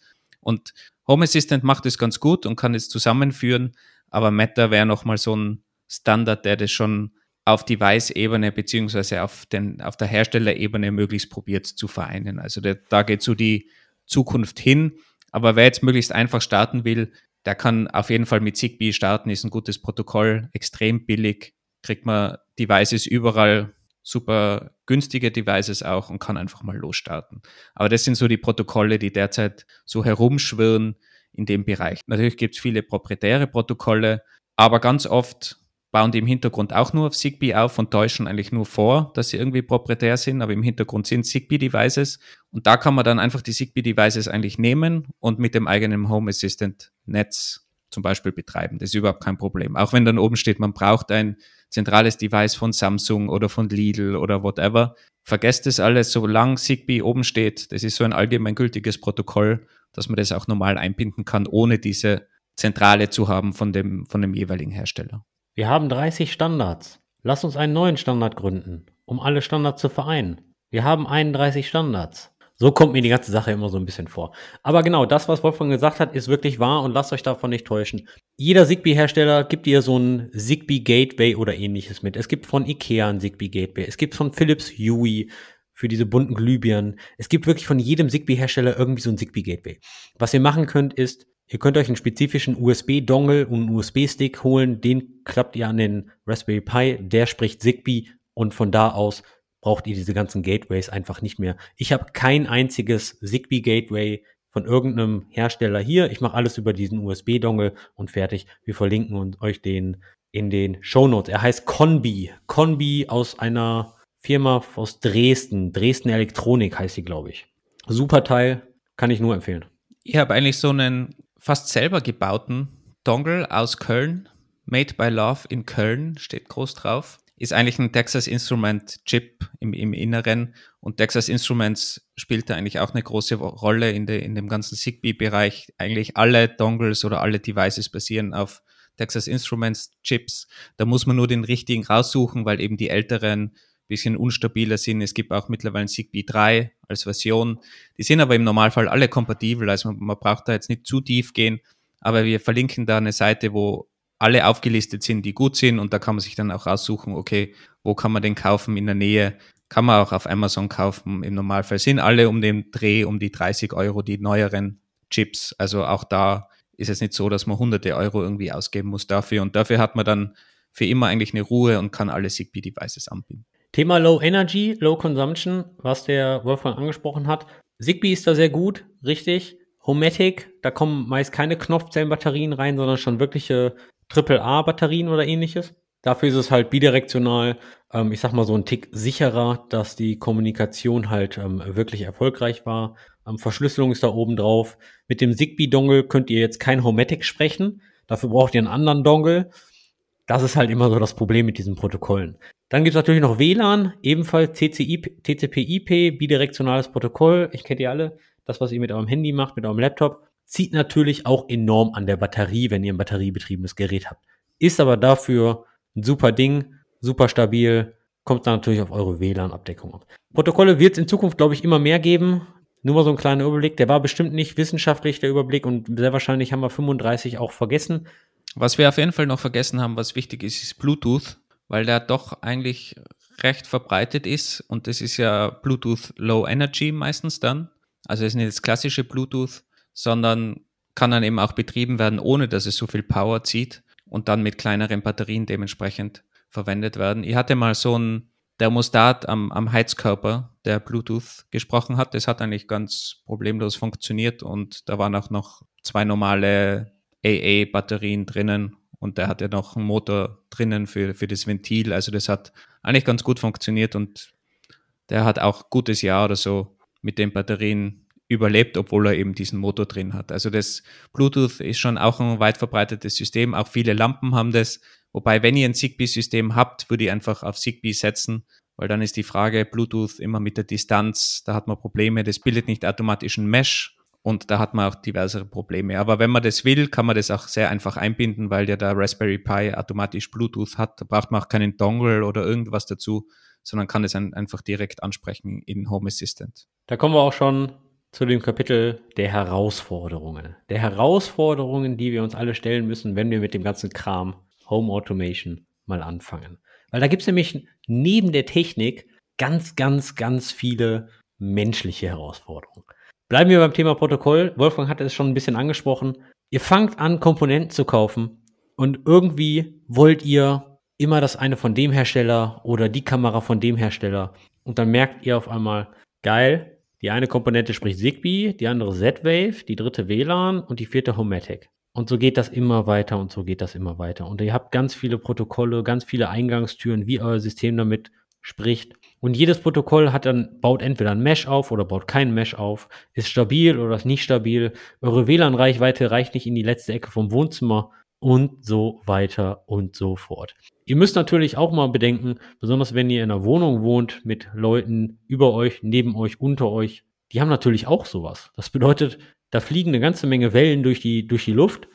und Home Assistant macht es ganz gut und kann es zusammenführen, aber Meta wäre nochmal so ein Standard, der das schon auf Device-Ebene beziehungsweise auf, auf der Herstellerebene möglichst probiert zu vereinen. Also der, da geht so die Zukunft hin. Aber wer jetzt möglichst einfach starten will, der kann auf jeden Fall mit Zigbee starten, ist ein gutes Protokoll, extrem billig, kriegt man Devices überall, super günstige Devices auch und kann einfach mal losstarten. Aber das sind so die Protokolle, die derzeit so herumschwirren in dem Bereich. Natürlich gibt es viele proprietäre Protokolle, aber ganz oft bauen die im Hintergrund auch nur auf Zigbee auf und täuschen eigentlich nur vor, dass sie irgendwie proprietär sind, aber im Hintergrund sind Zigbee-Devices. Und da kann man dann einfach die Zigbee-Devices eigentlich nehmen und mit dem eigenen Home Assistant-Netz zum Beispiel betreiben. Das ist überhaupt kein Problem. Auch wenn dann oben steht, man braucht ein zentrales Device von Samsung oder von Lidl oder whatever. Vergesst das alles, solange Zigbee oben steht. Das ist so ein allgemeingültiges Protokoll, dass man das auch normal einbinden kann, ohne diese Zentrale zu haben von dem, von dem jeweiligen Hersteller. Wir haben 30 Standards. Lass uns einen neuen Standard gründen, um alle Standards zu vereinen. Wir haben 31 Standards. So kommt mir die ganze Sache immer so ein bisschen vor. Aber genau, das, was Wolfgang gesagt hat, ist wirklich wahr und lasst euch davon nicht täuschen. Jeder Zigbee-Hersteller gibt dir so ein Zigbee Gateway oder ähnliches mit. Es gibt von Ikea ein Zigbee Gateway. Es gibt von Philips Hue für diese bunten Glühbirnen. Es gibt wirklich von jedem Zigbee-Hersteller irgendwie so ein Zigbee Gateway. Was ihr machen könnt, ist, Ihr könnt euch einen spezifischen USB-Dongle und einen USB-Stick holen, den klappt ihr an den Raspberry Pi, der spricht Zigbee und von da aus braucht ihr diese ganzen Gateways einfach nicht mehr. Ich habe kein einziges Zigbee Gateway von irgendeinem Hersteller hier. Ich mache alles über diesen USB-Dongle und fertig. Wir verlinken euch den in den Show Notes. Er heißt Conbi. Conbi aus einer Firma aus Dresden. Dresden Elektronik heißt sie, glaube ich. Super Teil, kann ich nur empfehlen. Ich habe eigentlich so einen fast selber gebauten Dongle aus Köln. Made by Love in Köln steht groß drauf. Ist eigentlich ein Texas Instrument Chip im, im Inneren und Texas Instruments spielt da eigentlich auch eine große Rolle in, de, in dem ganzen Zigbee-Bereich. Eigentlich alle Dongles oder alle Devices basieren auf Texas Instruments Chips. Da muss man nur den richtigen raussuchen, weil eben die älteren bisschen unstabiler sind. Es gibt auch mittlerweile Zigbee 3 als Version. Die sind aber im Normalfall alle kompatibel, also man, man braucht da jetzt nicht zu tief gehen. Aber wir verlinken da eine Seite, wo alle aufgelistet sind, die gut sind und da kann man sich dann auch raussuchen, okay, wo kann man den kaufen in der Nähe, kann man auch auf Amazon kaufen. Im Normalfall sind alle um den Dreh um die 30 Euro die neueren Chips. Also auch da ist es nicht so, dass man hunderte Euro irgendwie ausgeben muss dafür. Und dafür hat man dann für immer eigentlich eine Ruhe und kann alle Zigbee-Devices anbieten. Thema Low Energy, Low Consumption, was der Wolfgang angesprochen hat. Zigbee ist da sehr gut, richtig. Homatic, da kommen meist keine Knopfzellenbatterien rein, sondern schon wirkliche AAA-Batterien oder ähnliches. Dafür ist es halt bidirektional, ähm, ich sag mal so ein Tick sicherer, dass die Kommunikation halt ähm, wirklich erfolgreich war. Ähm, Verschlüsselung ist da oben drauf. Mit dem Zigbee-Dongle könnt ihr jetzt kein Homatic sprechen. Dafür braucht ihr einen anderen Dongle. Das ist halt immer so das Problem mit diesen Protokollen. Dann gibt es natürlich noch WLAN, ebenfalls TCP/IP, bidirektionales Protokoll. Ich kenne die alle. Das, was ihr mit eurem Handy macht, mit eurem Laptop, zieht natürlich auch enorm an der Batterie, wenn ihr ein batteriebetriebenes Gerät habt. Ist aber dafür ein super Ding, super stabil, kommt dann natürlich auf eure WLAN-Abdeckung ab. Protokolle wird es in Zukunft, glaube ich, immer mehr geben. Nur mal so ein kleiner Überblick. Der war bestimmt nicht wissenschaftlich, der Überblick, und sehr wahrscheinlich haben wir 35 auch vergessen. Was wir auf jeden Fall noch vergessen haben, was wichtig ist, ist Bluetooth, weil der doch eigentlich recht verbreitet ist und das ist ja Bluetooth Low Energy meistens dann. Also es ist nicht das klassische Bluetooth, sondern kann dann eben auch betrieben werden, ohne dass es so viel Power zieht und dann mit kleineren Batterien dementsprechend verwendet werden. Ich hatte mal so ein Thermostat am, am Heizkörper, der Bluetooth gesprochen hat. Das hat eigentlich ganz problemlos funktioniert und da waren auch noch zwei normale AA-Batterien drinnen und der hat ja noch einen Motor drinnen für, für das Ventil. Also das hat eigentlich ganz gut funktioniert und der hat auch gutes Jahr oder so mit den Batterien überlebt, obwohl er eben diesen Motor drin hat. Also das Bluetooth ist schon auch ein weit verbreitetes System. Auch viele Lampen haben das. Wobei, wenn ihr ein Zigbee-System habt, würde ich einfach auf Zigbee setzen, weil dann ist die Frage Bluetooth immer mit der Distanz, da hat man Probleme, das bildet nicht automatisch ein Mesh und da hat man auch diversere Probleme. Aber wenn man das will, kann man das auch sehr einfach einbinden, weil ja der Raspberry Pi automatisch Bluetooth hat. Da braucht man auch keinen Dongle oder irgendwas dazu, sondern kann es einfach direkt ansprechen in Home Assistant. Da kommen wir auch schon zu dem Kapitel der Herausforderungen. Der Herausforderungen, die wir uns alle stellen müssen, wenn wir mit dem ganzen Kram Home Automation mal anfangen. Weil da gibt es nämlich neben der Technik ganz, ganz, ganz viele menschliche Herausforderungen. Bleiben wir beim Thema Protokoll. Wolfgang hatte es schon ein bisschen angesprochen. Ihr fangt an, Komponenten zu kaufen und irgendwie wollt ihr immer das eine von dem Hersteller oder die Kamera von dem Hersteller. Und dann merkt ihr auf einmal, geil, die eine Komponente spricht Zigbee, die andere Z-Wave, die dritte WLAN und die vierte Homatic. Und so geht das immer weiter und so geht das immer weiter. Und ihr habt ganz viele Protokolle, ganz viele Eingangstüren, wie euer System damit spricht. Und jedes Protokoll hat dann, baut entweder ein Mesh auf oder baut kein Mesh auf, ist stabil oder ist nicht stabil. Eure WLAN-Reichweite reicht nicht in die letzte Ecke vom Wohnzimmer und so weiter und so fort. Ihr müsst natürlich auch mal bedenken, besonders wenn ihr in einer Wohnung wohnt mit Leuten über euch, neben euch, unter euch, die haben natürlich auch sowas. Das bedeutet, da fliegen eine ganze Menge Wellen durch die, durch die Luft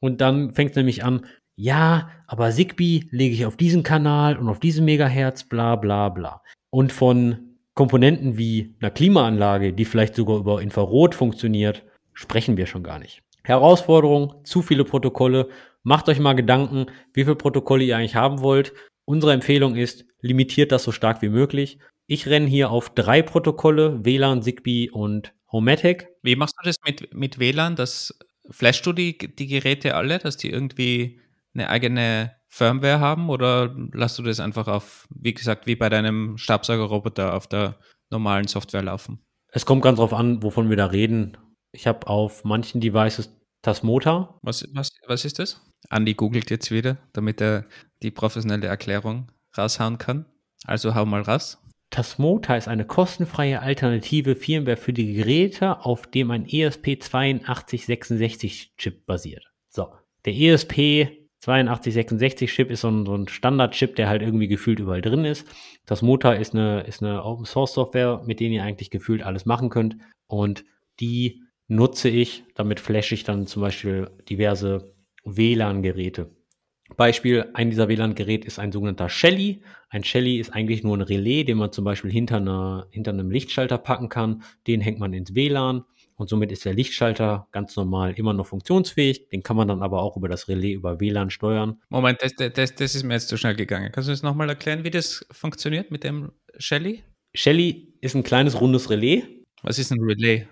und dann fängt nämlich an, ja, aber Zigbee lege ich auf diesen Kanal und auf diesen Megahertz, bla bla bla. Und von Komponenten wie einer Klimaanlage, die vielleicht sogar über Infrarot funktioniert, sprechen wir schon gar nicht. Herausforderung, zu viele Protokolle Macht euch mal Gedanken, wie viele Protokolle ihr eigentlich haben wollt. Unsere Empfehlung ist, limitiert das so stark wie möglich. Ich renne hier auf drei Protokolle, WLAN, Zigbee und Homatic. Wie machst du das mit, mit WLAN? Das flashst du die, die Geräte alle, dass die irgendwie eine eigene Firmware haben oder lässt du das einfach auf, wie gesagt, wie bei deinem Stabsaugerroboter auf der normalen Software laufen? Es kommt ganz drauf an, wovon wir da reden. Ich habe auf manchen Devices Tasmota. Was, was, was ist das? Andi googelt jetzt wieder, damit er die professionelle Erklärung raushauen kann. Also hau mal raus. Tasmota ist eine kostenfreie alternative Firmware für die Geräte, auf dem ein ESP8266-Chip basiert. So, der ESP8266-Chip ist so ein, so ein Standard-Chip, der halt irgendwie gefühlt überall drin ist. Tasmota ist eine, ist eine Open-Source-Software, mit der ihr eigentlich gefühlt alles machen könnt. Und die nutze ich, damit flashe ich dann zum Beispiel diverse WLAN-Geräte. Beispiel, ein dieser WLAN-Geräte ist ein sogenannter Shelly. Ein Shelly ist eigentlich nur ein Relais, den man zum Beispiel hinter, einer, hinter einem Lichtschalter packen kann. Den hängt man ins WLAN und somit ist der Lichtschalter ganz normal immer noch funktionsfähig. Den kann man dann aber auch über das Relais über WLAN steuern. Moment, das, das, das ist mir jetzt zu schnell gegangen. Kannst du das nochmal erklären, wie das funktioniert mit dem Shelly? Shelly ist ein kleines rundes Relais. Was ist ein Relais?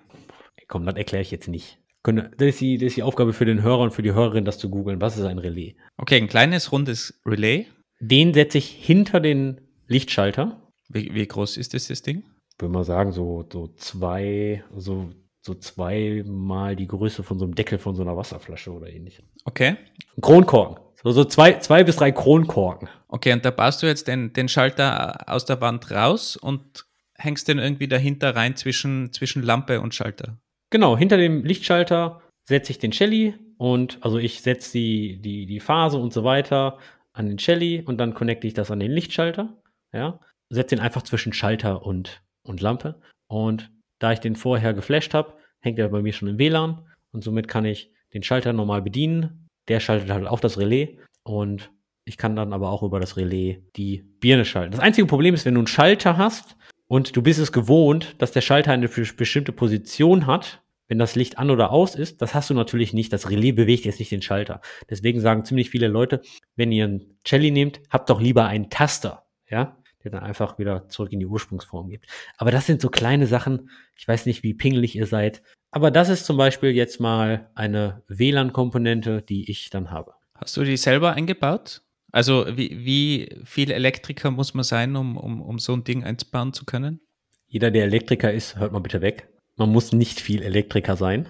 Komm, das erkläre ich jetzt nicht. Das ist, die, das ist die Aufgabe für den Hörer und für die Hörerin, das zu googeln. Was ist ein Relais? Okay, ein kleines rundes Relais. Den setze ich hinter den Lichtschalter. Wie, wie groß ist das, das Ding? Würde man sagen, so, so zwei, so, so zweimal die Größe von so einem Deckel von so einer Wasserflasche oder ähnlich. Okay. Ein Kronkorken. So, so zwei, zwei bis drei Kronkorken. Okay, und da baust du jetzt den, den Schalter aus der Wand raus und hängst den irgendwie dahinter rein zwischen, zwischen Lampe und Schalter. Genau, hinter dem Lichtschalter setze ich den Shelly und also ich setze die, die, die Phase und so weiter an den Shelly und dann connecte ich das an den Lichtschalter. Ja, setze den einfach zwischen Schalter und, und Lampe. Und da ich den vorher geflasht habe, hängt er bei mir schon im WLAN und somit kann ich den Schalter normal bedienen. Der schaltet halt auch das Relais und ich kann dann aber auch über das Relais die Birne schalten. Das einzige Problem ist, wenn du einen Schalter hast und du bist es gewohnt, dass der Schalter eine bestimmte Position hat, wenn das Licht an oder aus ist, das hast du natürlich nicht. Das Relais bewegt jetzt nicht den Schalter. Deswegen sagen ziemlich viele Leute, wenn ihr einen Jelly nehmt, habt doch lieber einen Taster, ja, der dann einfach wieder zurück in die Ursprungsform gibt. Aber das sind so kleine Sachen. Ich weiß nicht, wie pingelig ihr seid. Aber das ist zum Beispiel jetzt mal eine WLAN-Komponente, die ich dann habe. Hast du die selber eingebaut? Also wie, wie viel Elektriker muss man sein, um, um, um so ein Ding einzubauen zu können? Jeder, der Elektriker ist, hört mal bitte weg. Man muss nicht viel Elektriker sein.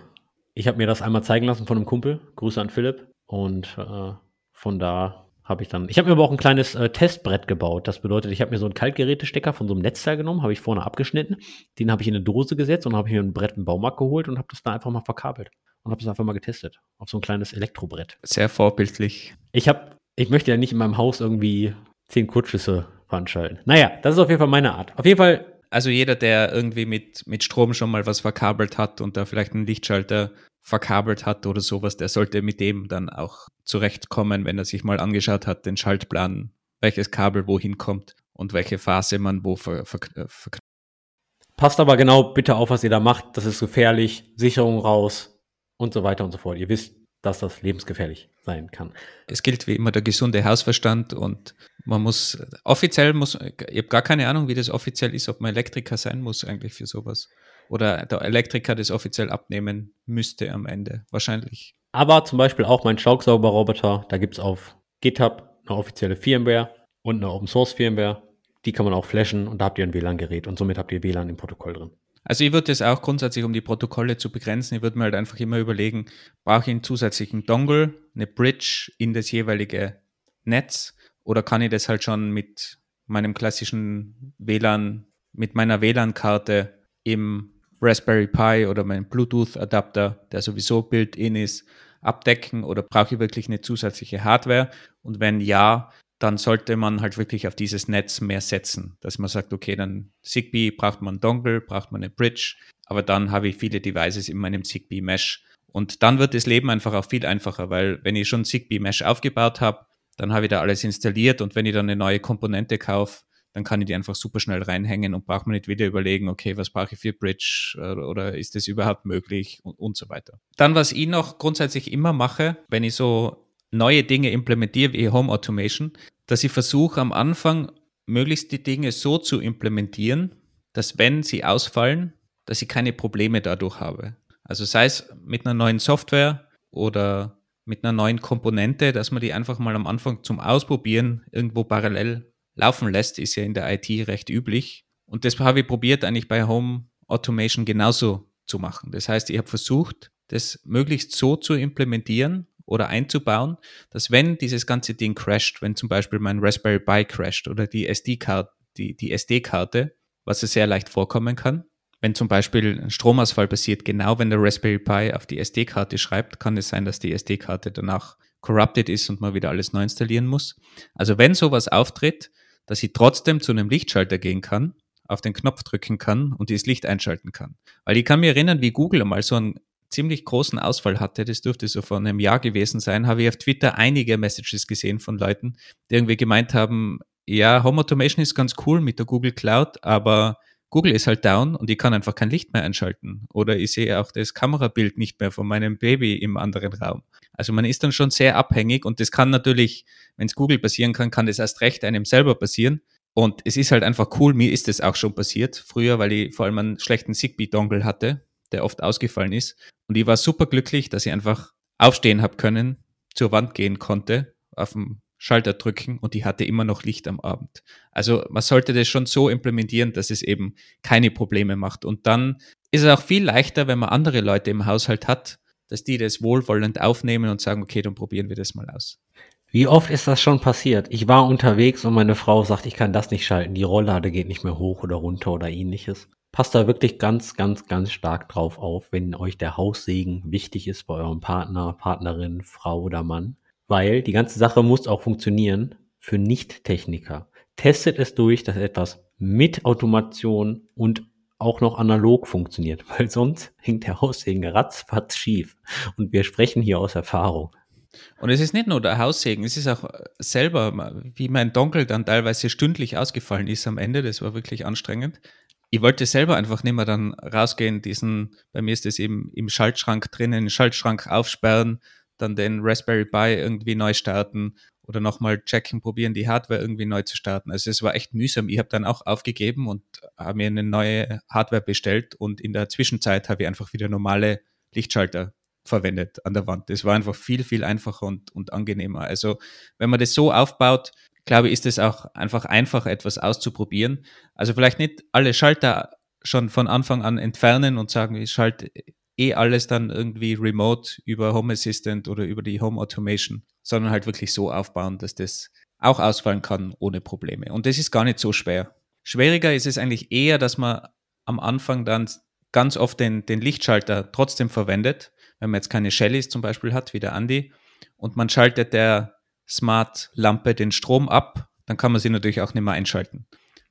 Ich habe mir das einmal zeigen lassen von einem Kumpel. Grüße an Philipp. Und äh, von da habe ich dann. Ich habe mir aber auch ein kleines äh, Testbrett gebaut. Das bedeutet, ich habe mir so einen Kaltgerätestecker von so einem Netzteil genommen, habe ich vorne abgeschnitten. Den habe ich in eine Dose gesetzt und habe mir ein Brett im Baumarkt geholt und habe das da einfach mal verkabelt. Und habe das einfach mal getestet. Auf so ein kleines Elektrobrett. Sehr vorbildlich. Ich habe ich möchte ja nicht in meinem Haus irgendwie zehn Kurzschüsse veranstalten. Naja, das ist auf jeden Fall meine Art. Auf jeden Fall. Also jeder, der irgendwie mit, mit Strom schon mal was verkabelt hat und da vielleicht einen Lichtschalter verkabelt hat oder sowas, der sollte mit dem dann auch zurechtkommen, wenn er sich mal angeschaut hat, den Schaltplan, welches Kabel wohin kommt und welche Phase man wo ver, ver, ver Passt aber genau bitte auf, was ihr da macht. Das ist gefährlich. Sicherung raus und so weiter und so fort. Ihr wisst, dass das lebensgefährlich sein kann. Es gilt wie immer der gesunde Hausverstand und man muss offiziell muss, ich habe gar keine Ahnung, wie das offiziell ist, ob man Elektriker sein muss eigentlich für sowas. Oder der Elektriker das offiziell abnehmen müsste am Ende. Wahrscheinlich. Aber zum Beispiel auch mein Staubsaugerroboter, da gibt es auf GitHub eine offizielle Firmware und eine Open Source Firmware. Die kann man auch flashen und da habt ihr ein WLAN-Gerät und somit habt ihr WLAN im Protokoll drin. Also ich würde es auch grundsätzlich, um die Protokolle zu begrenzen, ich würde mir halt einfach immer überlegen, brauche ich einen zusätzlichen Dongle, eine Bridge in das jeweilige Netz oder kann ich das halt schon mit meinem klassischen WLAN, mit meiner WLAN-Karte im Raspberry Pi oder meinem Bluetooth-Adapter, der sowieso built-in ist, abdecken oder brauche ich wirklich eine zusätzliche Hardware? Und wenn ja, dann sollte man halt wirklich auf dieses Netz mehr setzen, dass man sagt, okay, dann Zigbee braucht man Dongle, braucht man eine Bridge, aber dann habe ich viele Devices in meinem Zigbee Mesh und dann wird das Leben einfach auch viel einfacher, weil wenn ich schon Zigbee Mesh aufgebaut habe, dann habe ich da alles installiert und wenn ich dann eine neue Komponente kaufe, dann kann ich die einfach super schnell reinhängen und braucht man nicht wieder überlegen, okay, was brauche ich für Bridge oder, ist das überhaupt möglich und, und so weiter. Dann, was ich noch grundsätzlich immer mache, wenn ich so neue Dinge implementiere wie Home Automation, dass ich versuche am Anfang möglichst die Dinge so zu implementieren, dass wenn sie ausfallen, dass ich keine Probleme dadurch habe. Also sei es mit einer neuen Software oder mit einer neuen Komponente, dass man die einfach mal am Anfang zum Ausprobieren irgendwo parallel laufen lässt, ist ja in der IT recht üblich. Und das habe ich probiert eigentlich bei Home Automation genauso zu machen. Das heißt, ich habe versucht, das möglichst so zu implementieren, oder einzubauen, dass wenn dieses ganze Ding crasht, wenn zum Beispiel mein Raspberry Pi crasht oder die SD-Karte, die, die SD-Karte, was es sehr leicht vorkommen kann, wenn zum Beispiel ein Stromausfall passiert, genau wenn der Raspberry Pi auf die SD-Karte schreibt, kann es sein, dass die SD-Karte danach corrupted ist und man wieder alles neu installieren muss. Also wenn sowas auftritt, dass ich trotzdem zu einem Lichtschalter gehen kann, auf den Knopf drücken kann und dieses Licht einschalten kann. Weil ich kann mir erinnern, wie Google einmal so ein ziemlich großen Ausfall hatte, das dürfte so vor einem Jahr gewesen sein, habe ich auf Twitter einige Messages gesehen von Leuten, die irgendwie gemeint haben, ja, Home Automation ist ganz cool mit der Google Cloud, aber Google ist halt down und ich kann einfach kein Licht mehr einschalten. Oder ich sehe auch das Kamerabild nicht mehr von meinem Baby im anderen Raum. Also man ist dann schon sehr abhängig und das kann natürlich, wenn es Google passieren kann, kann das erst recht einem selber passieren. Und es ist halt einfach cool, mir ist das auch schon passiert früher, weil ich vor allem einen schlechten Zigbee-Dongle hatte, der oft ausgefallen ist. Und ich war super glücklich, dass ich einfach aufstehen habe können, zur Wand gehen konnte, auf dem Schalter drücken und die hatte immer noch Licht am Abend. Also man sollte das schon so implementieren, dass es eben keine Probleme macht. Und dann ist es auch viel leichter, wenn man andere Leute im Haushalt hat, dass die das wohlwollend aufnehmen und sagen, okay, dann probieren wir das mal aus. Wie oft ist das schon passiert? Ich war unterwegs und meine Frau sagt, ich kann das nicht schalten, die Rolllade geht nicht mehr hoch oder runter oder ähnliches. Passt da wirklich ganz, ganz, ganz stark drauf auf, wenn euch der Haussegen wichtig ist bei eurem Partner, Partnerin, Frau oder Mann. Weil die ganze Sache muss auch funktionieren für Nicht-Techniker. Testet es durch, dass etwas mit Automation und auch noch analog funktioniert, [laughs] weil sonst hängt der Haussegen ratzfatz schief. Und wir sprechen hier aus Erfahrung. Und es ist nicht nur der Haussegen, es ist auch selber, wie mein Donkel dann teilweise stündlich ausgefallen ist am Ende, das war wirklich anstrengend. Ich wollte selber einfach nicht mehr dann rausgehen, diesen, bei mir ist das eben im Schaltschrank drinnen, den Schaltschrank aufsperren, dann den Raspberry Pi irgendwie neu starten oder nochmal checken, probieren, die Hardware irgendwie neu zu starten. Also es war echt mühsam. Ich habe dann auch aufgegeben und habe mir eine neue Hardware bestellt und in der Zwischenzeit habe ich einfach wieder normale Lichtschalter verwendet an der Wand. Das war einfach viel, viel einfacher und, und angenehmer. Also wenn man das so aufbaut, glaube ich, ist es auch einfach einfacher, etwas auszuprobieren. Also vielleicht nicht alle Schalter schon von Anfang an entfernen und sagen, ich schalte eh alles dann irgendwie remote über Home Assistant oder über die Home Automation, sondern halt wirklich so aufbauen, dass das auch ausfallen kann ohne Probleme. Und das ist gar nicht so schwer. Schwieriger ist es eigentlich eher, dass man am Anfang dann ganz oft den, den Lichtschalter trotzdem verwendet, wenn man jetzt keine Shellys zum Beispiel hat, wie der Andi, und man schaltet der Smart-Lampe den Strom ab, dann kann man sie natürlich auch nicht mehr einschalten.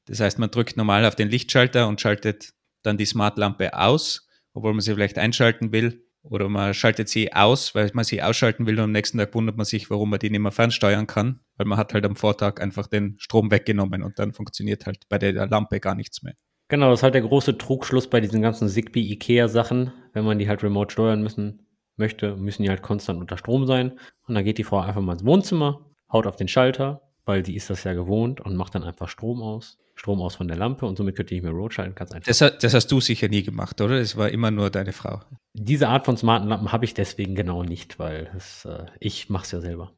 Das heißt, man drückt normal auf den Lichtschalter und schaltet dann die Smart-Lampe aus, obwohl man sie vielleicht einschalten will. Oder man schaltet sie aus, weil man sie ausschalten will und am nächsten Tag wundert man sich, warum man die nicht mehr fernsteuern kann, weil man hat halt am Vortag einfach den Strom weggenommen und dann funktioniert halt bei der Lampe gar nichts mehr. Genau, das ist halt der große Trugschluss bei diesen ganzen Zigbee Ikea Sachen. Wenn man die halt remote steuern müssen möchte, müssen die halt konstant unter Strom sein. Und dann geht die Frau einfach mal ins Wohnzimmer, haut auf den Schalter, weil die ist das ja gewohnt und macht dann einfach Strom aus. Strom aus von der Lampe und somit könnt ihr nicht mehr Road schalten, ganz einfach. Das, das, hast du sicher nie gemacht, oder? Das war immer nur deine Frau. Diese Art von smarten Lampen habe ich deswegen genau nicht, weil das, äh, ich mache es ja selber.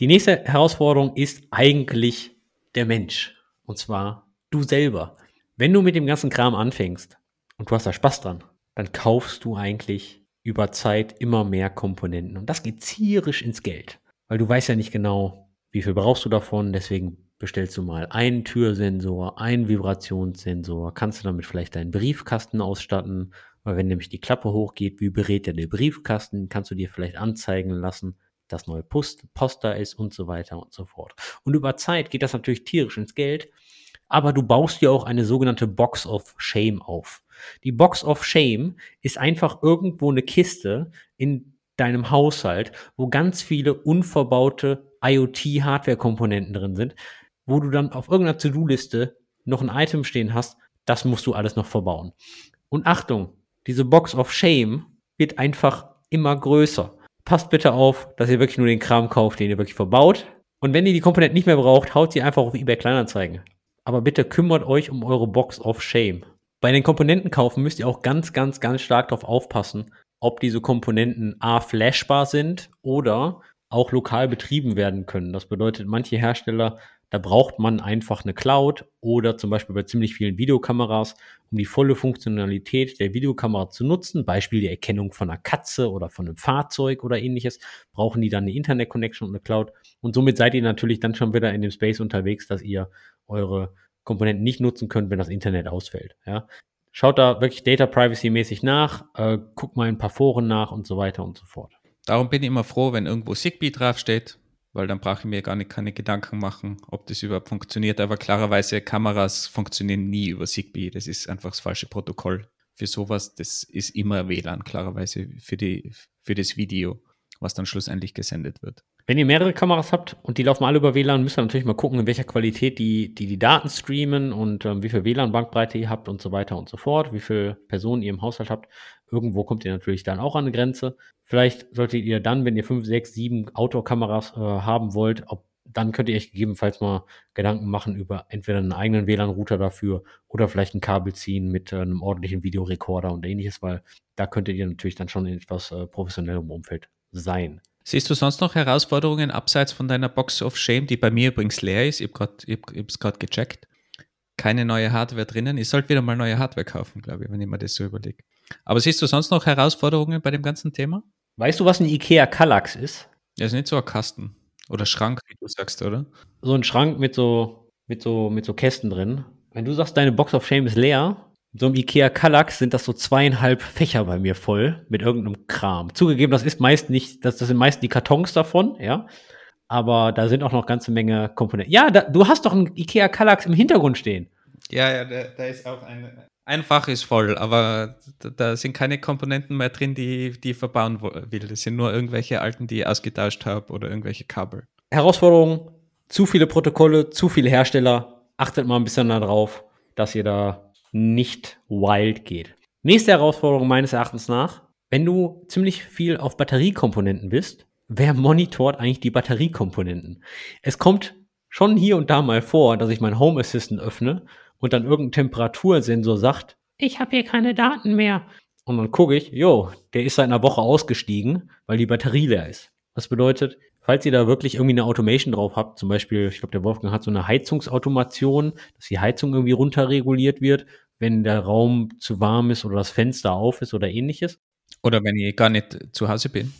Die nächste Herausforderung ist eigentlich der Mensch. Und zwar du selber. Wenn du mit dem ganzen Kram anfängst und du hast da Spaß dran, dann kaufst du eigentlich über Zeit immer mehr Komponenten. Und das geht zierisch ins Geld. Weil du weißt ja nicht genau, wie viel brauchst du davon. Deswegen bestellst du mal einen Türsensor, einen Vibrationssensor. Kannst du damit vielleicht deinen Briefkasten ausstatten. Weil wenn nämlich die Klappe hochgeht, wie berät der Briefkasten, kannst du dir vielleicht anzeigen lassen, dass neue Post, Post da ist und so weiter und so fort. Und über Zeit geht das natürlich tierisch ins Geld aber du baust dir auch eine sogenannte Box of Shame auf. Die Box of Shame ist einfach irgendwo eine Kiste in deinem Haushalt, wo ganz viele unverbaute IoT-Hardware-Komponenten drin sind, wo du dann auf irgendeiner To-Do-Liste noch ein Item stehen hast, das musst du alles noch verbauen. Und Achtung, diese Box of Shame wird einfach immer größer. Passt bitte auf, dass ihr wirklich nur den Kram kauft, den ihr wirklich verbaut. Und wenn ihr die Komponenten nicht mehr braucht, haut sie einfach auf eBay Kleinanzeigen aber bitte kümmert euch um eure Box of Shame. Bei den Komponenten kaufen müsst ihr auch ganz, ganz, ganz stark darauf aufpassen, ob diese Komponenten A flashbar sind oder auch lokal betrieben werden können. Das bedeutet, manche Hersteller, da braucht man einfach eine Cloud oder zum Beispiel bei ziemlich vielen Videokameras, um die volle Funktionalität der Videokamera zu nutzen, Beispiel die Erkennung von einer Katze oder von einem Fahrzeug oder ähnliches, brauchen die dann eine Internet-Connection und eine Cloud. Und somit seid ihr natürlich dann schon wieder in dem Space unterwegs, dass ihr eure Komponenten nicht nutzen könnt, wenn das Internet ausfällt. Ja? Schaut da wirklich Data Privacy mäßig nach, äh, guckt mal in ein paar Foren nach und so weiter und so fort. Darum bin ich immer froh, wenn irgendwo Zigbee draufsteht, weil dann brauche ich mir gar nicht keine Gedanken machen, ob das überhaupt funktioniert. Aber klarerweise Kameras funktionieren nie über Zigbee. Das ist einfach das falsche Protokoll für sowas. Das ist immer WLAN, klarerweise für, die, für das Video, was dann schlussendlich gesendet wird. Wenn ihr mehrere Kameras habt und die laufen alle über WLAN, müsst ihr natürlich mal gucken, in welcher Qualität die die, die Daten streamen und ähm, wie viel WLAN-Bandbreite ihr habt und so weiter und so fort, wie viele Personen ihr im Haushalt habt. Irgendwo kommt ihr natürlich dann auch an eine Grenze. Vielleicht solltet ihr dann, wenn ihr fünf, sechs, sieben Outdoor-Kameras äh, haben wollt, ob dann könnt ihr euch gegebenenfalls mal Gedanken machen über entweder einen eigenen WLAN-Router dafür oder vielleicht ein Kabel ziehen mit äh, einem ordentlichen Videorekorder und ähnliches, weil da könntet ihr natürlich dann schon in etwas äh, professionellem Umfeld sein. Siehst du sonst noch Herausforderungen abseits von deiner Box of Shame, die bei mir übrigens leer ist? Ich habe es gerade gecheckt. Keine neue Hardware drinnen. Ich sollte wieder mal neue Hardware kaufen, glaube ich, wenn ich mir das so überlege. Aber siehst du sonst noch Herausforderungen bei dem ganzen Thema? Weißt du, was ein IKEA Kallax ist? Ja, ist nicht so ein Kasten. Oder Schrank, wie du sagst, oder? So ein Schrank mit so, mit so, mit so Kästen drin. Wenn du sagst, deine Box of Shame ist leer, so einem Ikea Kallax sind das so zweieinhalb Fächer bei mir voll mit irgendeinem Kram. Zugegeben, das ist meist nicht, das, das sind meist die Kartons davon, ja. Aber da sind auch noch ganze Menge Komponenten. Ja, da, du hast doch einen Ikea Kallax im Hintergrund stehen. Ja, ja, da, da ist auch ein, ein Fach ist voll, aber da, da, sind keine Komponenten mehr drin, die, die ich verbauen will. Das sind nur irgendwelche alten, die ich ausgetauscht habe oder irgendwelche Kabel. Herausforderung, zu viele Protokolle, zu viele Hersteller. Achtet mal ein bisschen darauf, dass ihr da nicht wild geht. Nächste Herausforderung meines Erachtens nach, wenn du ziemlich viel auf Batteriekomponenten bist, wer monitort eigentlich die Batteriekomponenten? Es kommt schon hier und da mal vor, dass ich mein Home Assistant öffne und dann irgendein Temperatursensor sagt, ich habe hier keine Daten mehr. Und dann gucke ich, jo, der ist seit einer Woche ausgestiegen, weil die Batterie leer ist. Was bedeutet, falls ihr da wirklich irgendwie eine Automation drauf habt, zum Beispiel, ich glaube, der Wolfgang hat so eine Heizungsautomation, dass die Heizung irgendwie runterreguliert wird, wenn der Raum zu warm ist oder das Fenster auf ist oder ähnliches. Oder wenn ihr gar nicht zu Hause bin.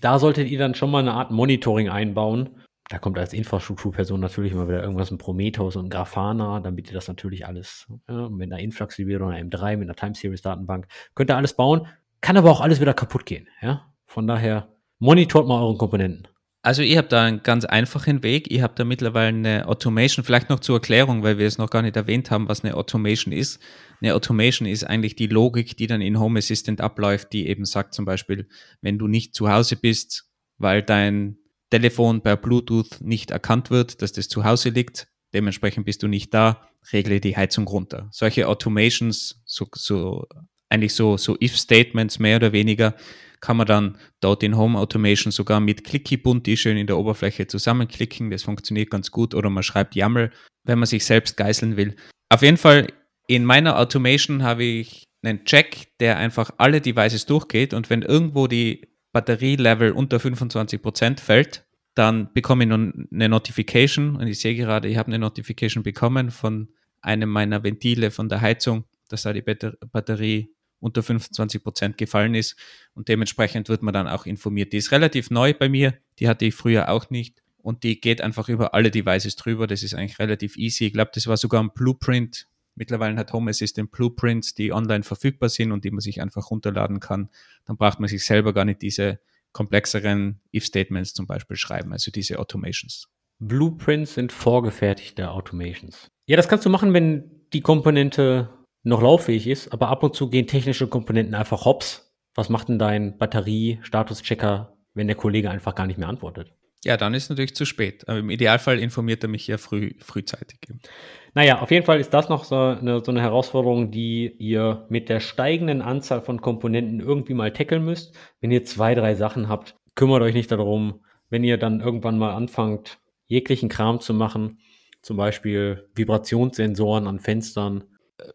Da solltet ihr dann schon mal eine Art Monitoring einbauen. Da kommt als Infrastrukturperson natürlich immer wieder irgendwas ein Prometheus und ein Grafana, damit ihr das natürlich alles ja, mit einer Influxibel oder einer M3, mit einer Time Series Datenbank, könnt ihr alles bauen, kann aber auch alles wieder kaputt gehen. Ja? Von daher monitort mal euren Komponenten. Also ich habe da einen ganz einfachen Weg. Ich habe da mittlerweile eine Automation, vielleicht noch zur Erklärung, weil wir es noch gar nicht erwähnt haben, was eine Automation ist. Eine Automation ist eigentlich die Logik, die dann in Home Assistant abläuft, die eben sagt zum Beispiel, wenn du nicht zu Hause bist, weil dein Telefon per Bluetooth nicht erkannt wird, dass das zu Hause liegt, dementsprechend bist du nicht da, regle die Heizung runter. Solche Automations, so, so eigentlich so, so If-Statements mehr oder weniger, kann man dann dort in Home Automation sogar mit Clicky-Bunti schön in der Oberfläche zusammenklicken. Das funktioniert ganz gut. Oder man schreibt YAML, wenn man sich selbst geißeln will. Auf jeden Fall, in meiner Automation habe ich einen Check, der einfach alle Devices durchgeht und wenn irgendwo die Batterielevel unter 25% fällt, dann bekomme ich eine Notification und ich sehe gerade, ich habe eine Notification bekommen von einem meiner Ventile von der Heizung, dass da die Batterie unter 25 Prozent gefallen ist und dementsprechend wird man dann auch informiert. Die ist relativ neu bei mir, die hatte ich früher auch nicht und die geht einfach über alle Devices drüber. Das ist eigentlich relativ easy. Ich glaube, das war sogar ein Blueprint. Mittlerweile hat Home Assistant Blueprints, die online verfügbar sind und die man sich einfach runterladen kann. Dann braucht man sich selber gar nicht diese komplexeren If-Statements zum Beispiel schreiben, also diese Automations. Blueprints sind vorgefertigte Automations. Ja, das kannst du machen, wenn die Komponente noch lauffähig ist, aber ab und zu gehen technische Komponenten einfach hops. Was macht denn dein Batterie-Status-Checker, wenn der Kollege einfach gar nicht mehr antwortet? Ja, dann ist es natürlich zu spät. Aber im Idealfall informiert er mich ja früh, frühzeitig. Naja, auf jeden Fall ist das noch so eine, so eine Herausforderung, die ihr mit der steigenden Anzahl von Komponenten irgendwie mal tackeln müsst. Wenn ihr zwei, drei Sachen habt, kümmert euch nicht darum. Wenn ihr dann irgendwann mal anfangt, jeglichen Kram zu machen, zum Beispiel Vibrationssensoren an Fenstern,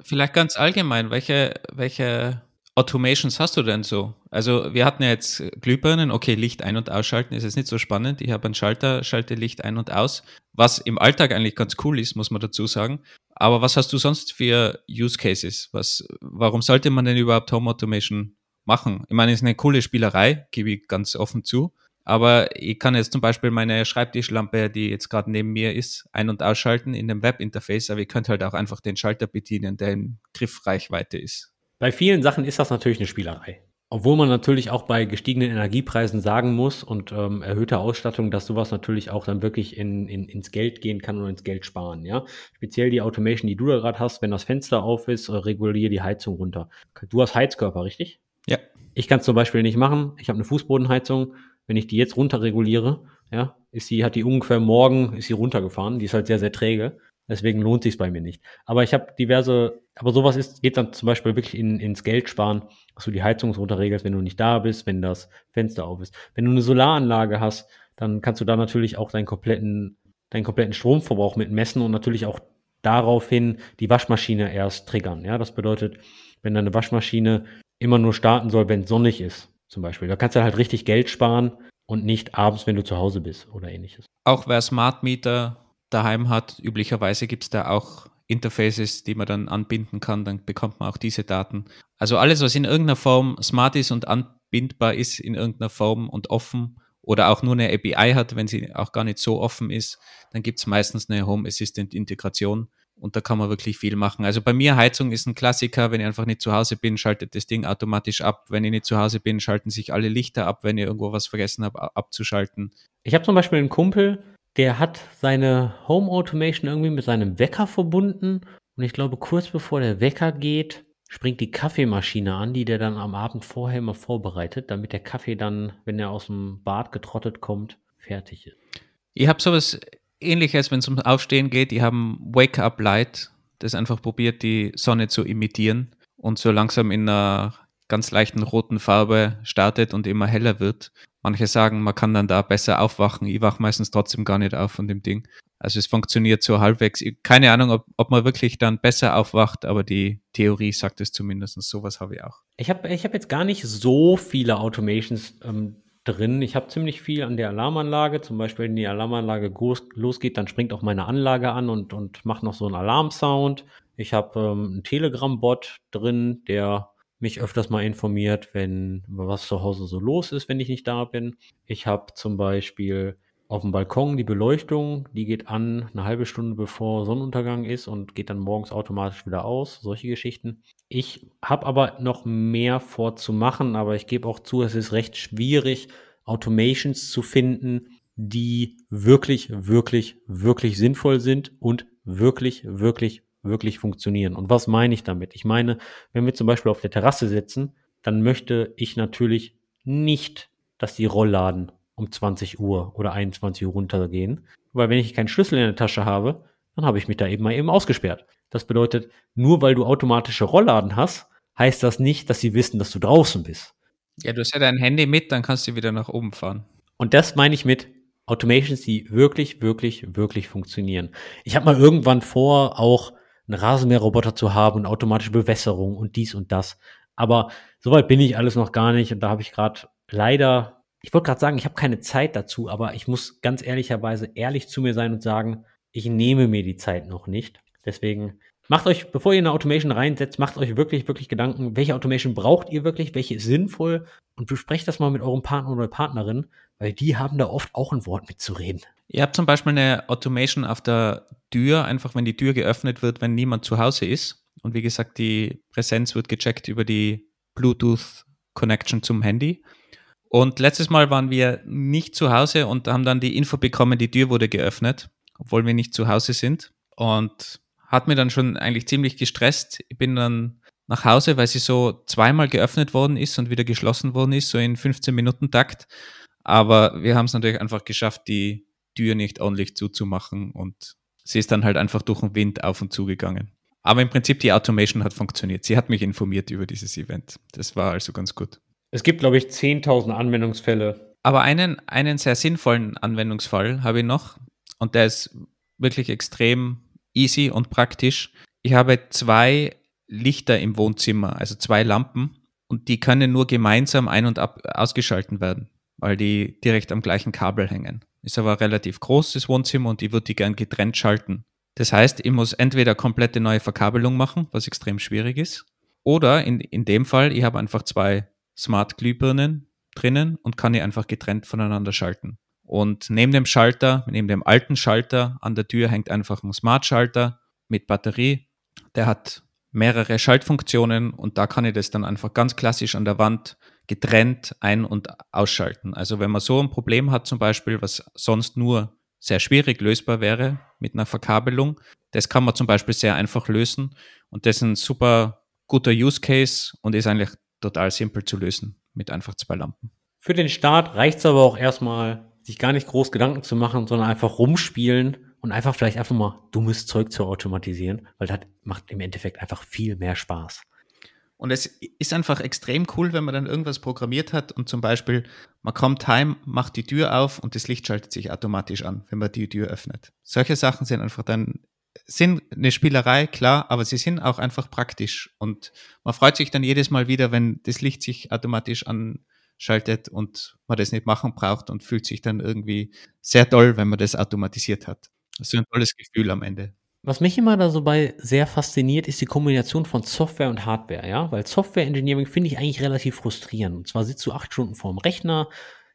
Vielleicht ganz allgemein, welche, welche Automations hast du denn so? Also wir hatten ja jetzt Glühbirnen, okay, Licht ein- und ausschalten ist jetzt nicht so spannend. Ich habe einen Schalter, schalte Licht ein und aus, was im Alltag eigentlich ganz cool ist, muss man dazu sagen. Aber was hast du sonst für Use Cases? Was, warum sollte man denn überhaupt Home Automation machen? Ich meine, es ist eine coole Spielerei, gebe ich ganz offen zu. Aber ich kann jetzt zum Beispiel meine Schreibtischlampe, die jetzt gerade neben mir ist, ein- und ausschalten in dem Webinterface, aber ich könnte halt auch einfach den Schalter bedienen, der in Griffreichweite ist. Bei vielen Sachen ist das natürlich eine Spielerei. Obwohl man natürlich auch bei gestiegenen Energiepreisen sagen muss und ähm, erhöhter Ausstattung, dass sowas natürlich auch dann wirklich in, in, ins Geld gehen kann und ins Geld sparen. Ja, speziell die Automation, die du da gerade hast, wenn das Fenster auf ist, äh, reguliere die Heizung runter. Du hast Heizkörper, richtig? Ja. Ich kann es zum Beispiel nicht machen. Ich habe eine Fußbodenheizung wenn ich die jetzt runterreguliere, ja, ist die, hat die ungefähr morgen, ist sie runtergefahren. Die ist halt sehr, sehr träge. Deswegen lohnt sich bei mir nicht. Aber ich habe diverse, aber sowas ist, geht dann zum Beispiel wirklich in, ins Geld sparen, dass du die Heizung runterregelst, wenn du nicht da bist, wenn das Fenster auf ist. Wenn du eine Solaranlage hast, dann kannst du da natürlich auch deinen kompletten deinen kompletten Stromverbrauch mit messen und natürlich auch daraufhin die Waschmaschine erst triggern. Ja, das bedeutet, wenn deine Waschmaschine immer nur starten soll, wenn es sonnig ist, zum Beispiel. Da kannst du halt richtig Geld sparen und nicht abends, wenn du zu Hause bist oder ähnliches. Auch wer Smart Meter daheim hat, üblicherweise gibt es da auch Interfaces, die man dann anbinden kann, dann bekommt man auch diese Daten. Also alles, was in irgendeiner Form smart ist und anbindbar ist in irgendeiner Form und offen oder auch nur eine API hat, wenn sie auch gar nicht so offen ist, dann gibt es meistens eine Home Assistant Integration und da kann man wirklich viel machen. Also bei mir Heizung ist ein Klassiker, wenn ich einfach nicht zu Hause bin, schaltet das Ding automatisch ab. Wenn ich nicht zu Hause bin, schalten sich alle Lichter ab, wenn ich irgendwo was vergessen habe abzuschalten. Ich habe zum Beispiel einen Kumpel, der hat seine Home Automation irgendwie mit seinem Wecker verbunden und ich glaube kurz bevor der Wecker geht, springt die Kaffeemaschine an, die der dann am Abend vorher immer vorbereitet, damit der Kaffee dann, wenn er aus dem Bad getrottet kommt, fertig ist. Ich habe sowas ähnliches, wenn es ums Aufstehen geht. Die haben Wake Up Light, das einfach probiert, die Sonne zu imitieren und so langsam in einer ganz leichten roten Farbe startet und immer heller wird. Manche sagen, man kann dann da besser aufwachen. Ich wache meistens trotzdem gar nicht auf von dem Ding. Also es funktioniert so halbwegs. Keine Ahnung, ob, ob man wirklich dann besser aufwacht, aber die Theorie sagt es zumindest. Sowas habe ich auch. Ich habe ich hab jetzt gar nicht so viele Automations ähm, drin. Ich habe ziemlich viel an der Alarmanlage. Zum Beispiel, wenn die Alarmanlage losgeht, dann springt auch meine Anlage an und, und macht noch so einen Alarmsound. Ich habe ähm, einen Telegram-Bot drin, der mich öfters mal informiert, wenn was zu Hause so los ist, wenn ich nicht da bin. Ich habe zum Beispiel auf dem Balkon die Beleuchtung, die geht an eine halbe Stunde bevor Sonnenuntergang ist und geht dann morgens automatisch wieder aus. Solche Geschichten. Ich habe aber noch mehr vorzumachen, aber ich gebe auch zu, es ist recht schwierig, Automations zu finden, die wirklich, wirklich, wirklich sinnvoll sind und wirklich, wirklich, wirklich funktionieren. Und was meine ich damit? Ich meine, wenn wir zum Beispiel auf der Terrasse sitzen, dann möchte ich natürlich nicht, dass die Rollladen um 20 Uhr oder 21 Uhr runtergehen. Weil wenn ich keinen Schlüssel in der Tasche habe, dann habe ich mich da eben mal eben ausgesperrt. Das bedeutet, nur weil du automatische Rollladen hast, heißt das nicht, dass sie wissen, dass du draußen bist. Ja, du hast ja dein Handy mit, dann kannst du wieder nach oben fahren. Und das meine ich mit Automations, die wirklich, wirklich, wirklich funktionieren. Ich habe mal irgendwann vor, auch einen Rasenmäherroboter zu haben und automatische Bewässerung und dies und das. Aber soweit bin ich alles noch gar nicht und da habe ich gerade leider ich wollte gerade sagen, ich habe keine Zeit dazu, aber ich muss ganz ehrlicherweise ehrlich zu mir sein und sagen, ich nehme mir die Zeit noch nicht. Deswegen macht euch, bevor ihr eine Automation reinsetzt, macht euch wirklich, wirklich Gedanken, welche Automation braucht ihr wirklich, welche ist sinnvoll und besprecht das mal mit eurem Partner oder Partnerin, weil die haben da oft auch ein Wort mitzureden. Ihr habt zum Beispiel eine Automation auf der Tür, einfach wenn die Tür geöffnet wird, wenn niemand zu Hause ist. Und wie gesagt, die Präsenz wird gecheckt über die Bluetooth Connection zum Handy. Und letztes Mal waren wir nicht zu Hause und haben dann die Info bekommen, die Tür wurde geöffnet, obwohl wir nicht zu Hause sind. Und hat mir dann schon eigentlich ziemlich gestresst. Ich bin dann nach Hause, weil sie so zweimal geöffnet worden ist und wieder geschlossen worden ist, so in 15 Minuten Takt. Aber wir haben es natürlich einfach geschafft, die Tür nicht ordentlich zuzumachen und sie ist dann halt einfach durch den Wind auf und zugegangen. Aber im Prinzip die Automation hat funktioniert. Sie hat mich informiert über dieses Event. Das war also ganz gut. Es gibt, glaube ich, 10.000 Anwendungsfälle. Aber einen, einen sehr sinnvollen Anwendungsfall habe ich noch und der ist wirklich extrem easy und praktisch. Ich habe zwei Lichter im Wohnzimmer, also zwei Lampen und die können nur gemeinsam ein- und ab ausgeschalten werden, weil die direkt am gleichen Kabel hängen. Ist aber ein relativ großes Wohnzimmer und ich würde die gern getrennt schalten. Das heißt, ich muss entweder komplette neue Verkabelung machen, was extrem schwierig ist, oder in, in dem Fall, ich habe einfach zwei Smart-Glühbirnen drinnen und kann die einfach getrennt voneinander schalten. Und neben dem Schalter, neben dem alten Schalter an der Tür hängt einfach ein Smart-Schalter mit Batterie. Der hat mehrere Schaltfunktionen und da kann ich das dann einfach ganz klassisch an der Wand getrennt ein- und ausschalten. Also wenn man so ein Problem hat zum Beispiel, was sonst nur sehr schwierig lösbar wäre mit einer Verkabelung, das kann man zum Beispiel sehr einfach lösen und das ist ein super guter Use Case und ist eigentlich total simpel zu lösen mit einfach zwei Lampen. Für den Start reicht es aber auch erstmal, sich gar nicht groß Gedanken zu machen, sondern einfach rumspielen und einfach vielleicht einfach mal dummes Zeug zu automatisieren, weil das macht im Endeffekt einfach viel mehr Spaß. Und es ist einfach extrem cool, wenn man dann irgendwas programmiert hat und zum Beispiel, man kommt heim, macht die Tür auf und das Licht schaltet sich automatisch an, wenn man die Tür öffnet. Solche Sachen sind einfach dann, sind eine Spielerei, klar, aber sie sind auch einfach praktisch. Und man freut sich dann jedes Mal wieder, wenn das Licht sich automatisch anschaltet und man das nicht machen braucht und fühlt sich dann irgendwie sehr toll, wenn man das automatisiert hat. Das ist ein tolles Gefühl am Ende. Was mich immer da so bei sehr fasziniert, ist die Kombination von Software und Hardware, ja, weil Software Engineering finde ich eigentlich relativ frustrierend. Und zwar sitzt du acht Stunden vorm Rechner,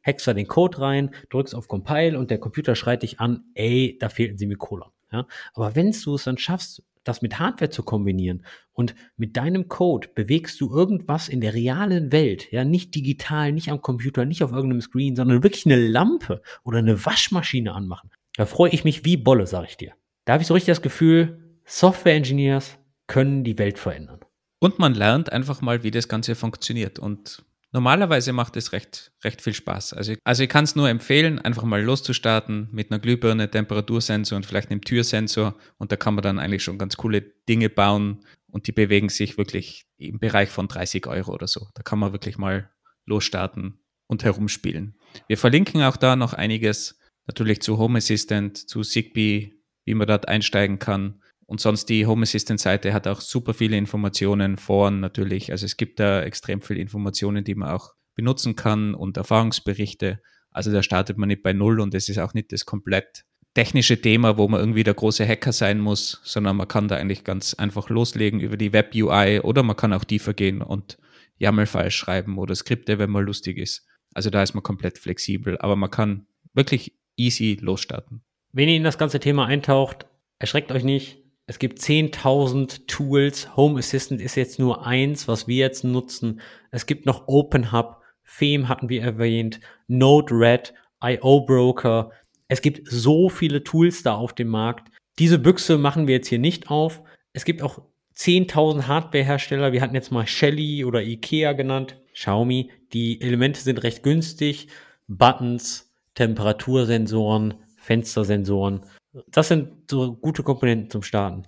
hackst da den Code rein, drückst auf Compile und der Computer schreit dich an, ey, da fehlt ein Semikolon, ja. Aber wenn du es dann schaffst, das mit Hardware zu kombinieren und mit deinem Code bewegst du irgendwas in der realen Welt, ja, nicht digital, nicht am Computer, nicht auf irgendeinem Screen, sondern wirklich eine Lampe oder eine Waschmaschine anmachen. Da freue ich mich wie Bolle, sag ich dir. Da habe ich so richtig das Gefühl, Software-Engineers können die Welt verändern. Und man lernt einfach mal, wie das Ganze funktioniert. Und normalerweise macht es recht, recht viel Spaß. Also, also ich kann es nur empfehlen, einfach mal loszustarten mit einer Glühbirne, Temperatursensor und vielleicht einem Türsensor. Und da kann man dann eigentlich schon ganz coole Dinge bauen. Und die bewegen sich wirklich im Bereich von 30 Euro oder so. Da kann man wirklich mal losstarten und herumspielen. Wir verlinken auch da noch einiges natürlich zu Home Assistant, zu Zigbee, wie man dort einsteigen kann. Und sonst die Home Assistant Seite hat auch super viele Informationen, Foren natürlich. Also es gibt da extrem viele Informationen, die man auch benutzen kann und Erfahrungsberichte. Also da startet man nicht bei Null und es ist auch nicht das komplett technische Thema, wo man irgendwie der große Hacker sein muss, sondern man kann da eigentlich ganz einfach loslegen über die Web UI oder man kann auch tiefer gehen und YAML-Files schreiben oder Skripte, wenn man lustig ist. Also da ist man komplett flexibel, aber man kann wirklich easy losstarten. Wenn ihr in das ganze Thema eintaucht, erschreckt euch nicht. Es gibt 10.000 Tools. Home Assistant ist jetzt nur eins, was wir jetzt nutzen. Es gibt noch OpenHub, Fame hatten wir erwähnt, Node-RED, IO Broker. Es gibt so viele Tools da auf dem Markt. Diese Büchse machen wir jetzt hier nicht auf. Es gibt auch 10.000 Hardware-Hersteller. Wir hatten jetzt mal Shelly oder Ikea genannt, Xiaomi. Die Elemente sind recht günstig. Buttons, Temperatursensoren, Fenstersensoren. Das sind so gute Komponenten zum Starten.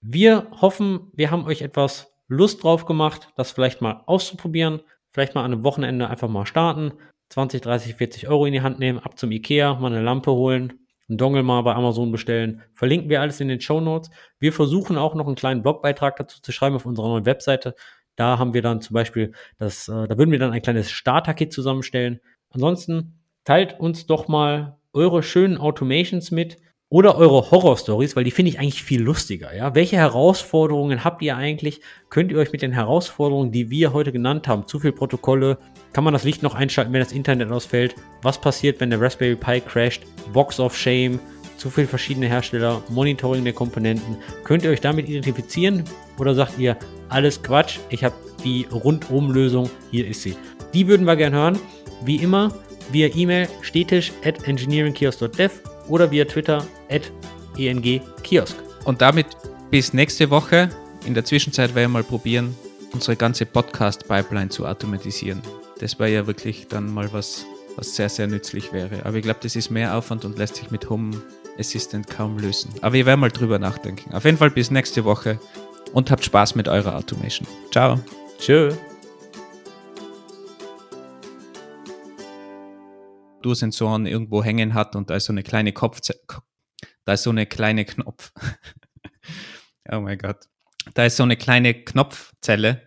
Wir hoffen, wir haben euch etwas Lust drauf gemacht, das vielleicht mal auszuprobieren. Vielleicht mal an einem Wochenende einfach mal starten. 20, 30, 40 Euro in die Hand nehmen, ab zum Ikea, mal eine Lampe holen, einen Dongle mal bei Amazon bestellen. Verlinken wir alles in den Show Notes. Wir versuchen auch noch einen kleinen Blogbeitrag dazu zu schreiben auf unserer neuen Webseite. Da haben wir dann zum Beispiel das, äh, da würden wir dann ein kleines Starter-Kit zusammenstellen. Ansonsten teilt uns doch mal eure schönen Automations mit oder eure Horror-Stories, weil die finde ich eigentlich viel lustiger. Ja? Welche Herausforderungen habt ihr eigentlich? Könnt ihr euch mit den Herausforderungen, die wir heute genannt haben, zu viel Protokolle, kann man das Licht noch einschalten, wenn das Internet ausfällt? Was passiert, wenn der Raspberry Pi crasht? Box of Shame, zu viele verschiedene Hersteller, Monitoring der Komponenten. Könnt ihr euch damit identifizieren oder sagt ihr, alles Quatsch, ich habe die Rundum-Lösung, hier ist sie. Die würden wir gerne hören. Wie immer, via E-Mail stetisch at engineeringkiosk.dev oder via Twitter at engkiosk. Und damit bis nächste Woche. In der Zwischenzeit werden wir mal probieren, unsere ganze Podcast-Pipeline zu automatisieren. Das wäre ja wirklich dann mal was, was sehr, sehr nützlich wäre. Aber ich glaube, das ist mehr Aufwand und lässt sich mit Home Assistant kaum lösen. Aber wir werden mal drüber nachdenken. Auf jeden Fall bis nächste Woche und habt Spaß mit eurer Automation. Ciao. Tschö. Temperatursensoren irgendwo hängen hat und da ist so eine kleine Kopf, da ist so eine kleine Knopf. [laughs] oh mein Gott. Da ist so eine kleine Knopfzelle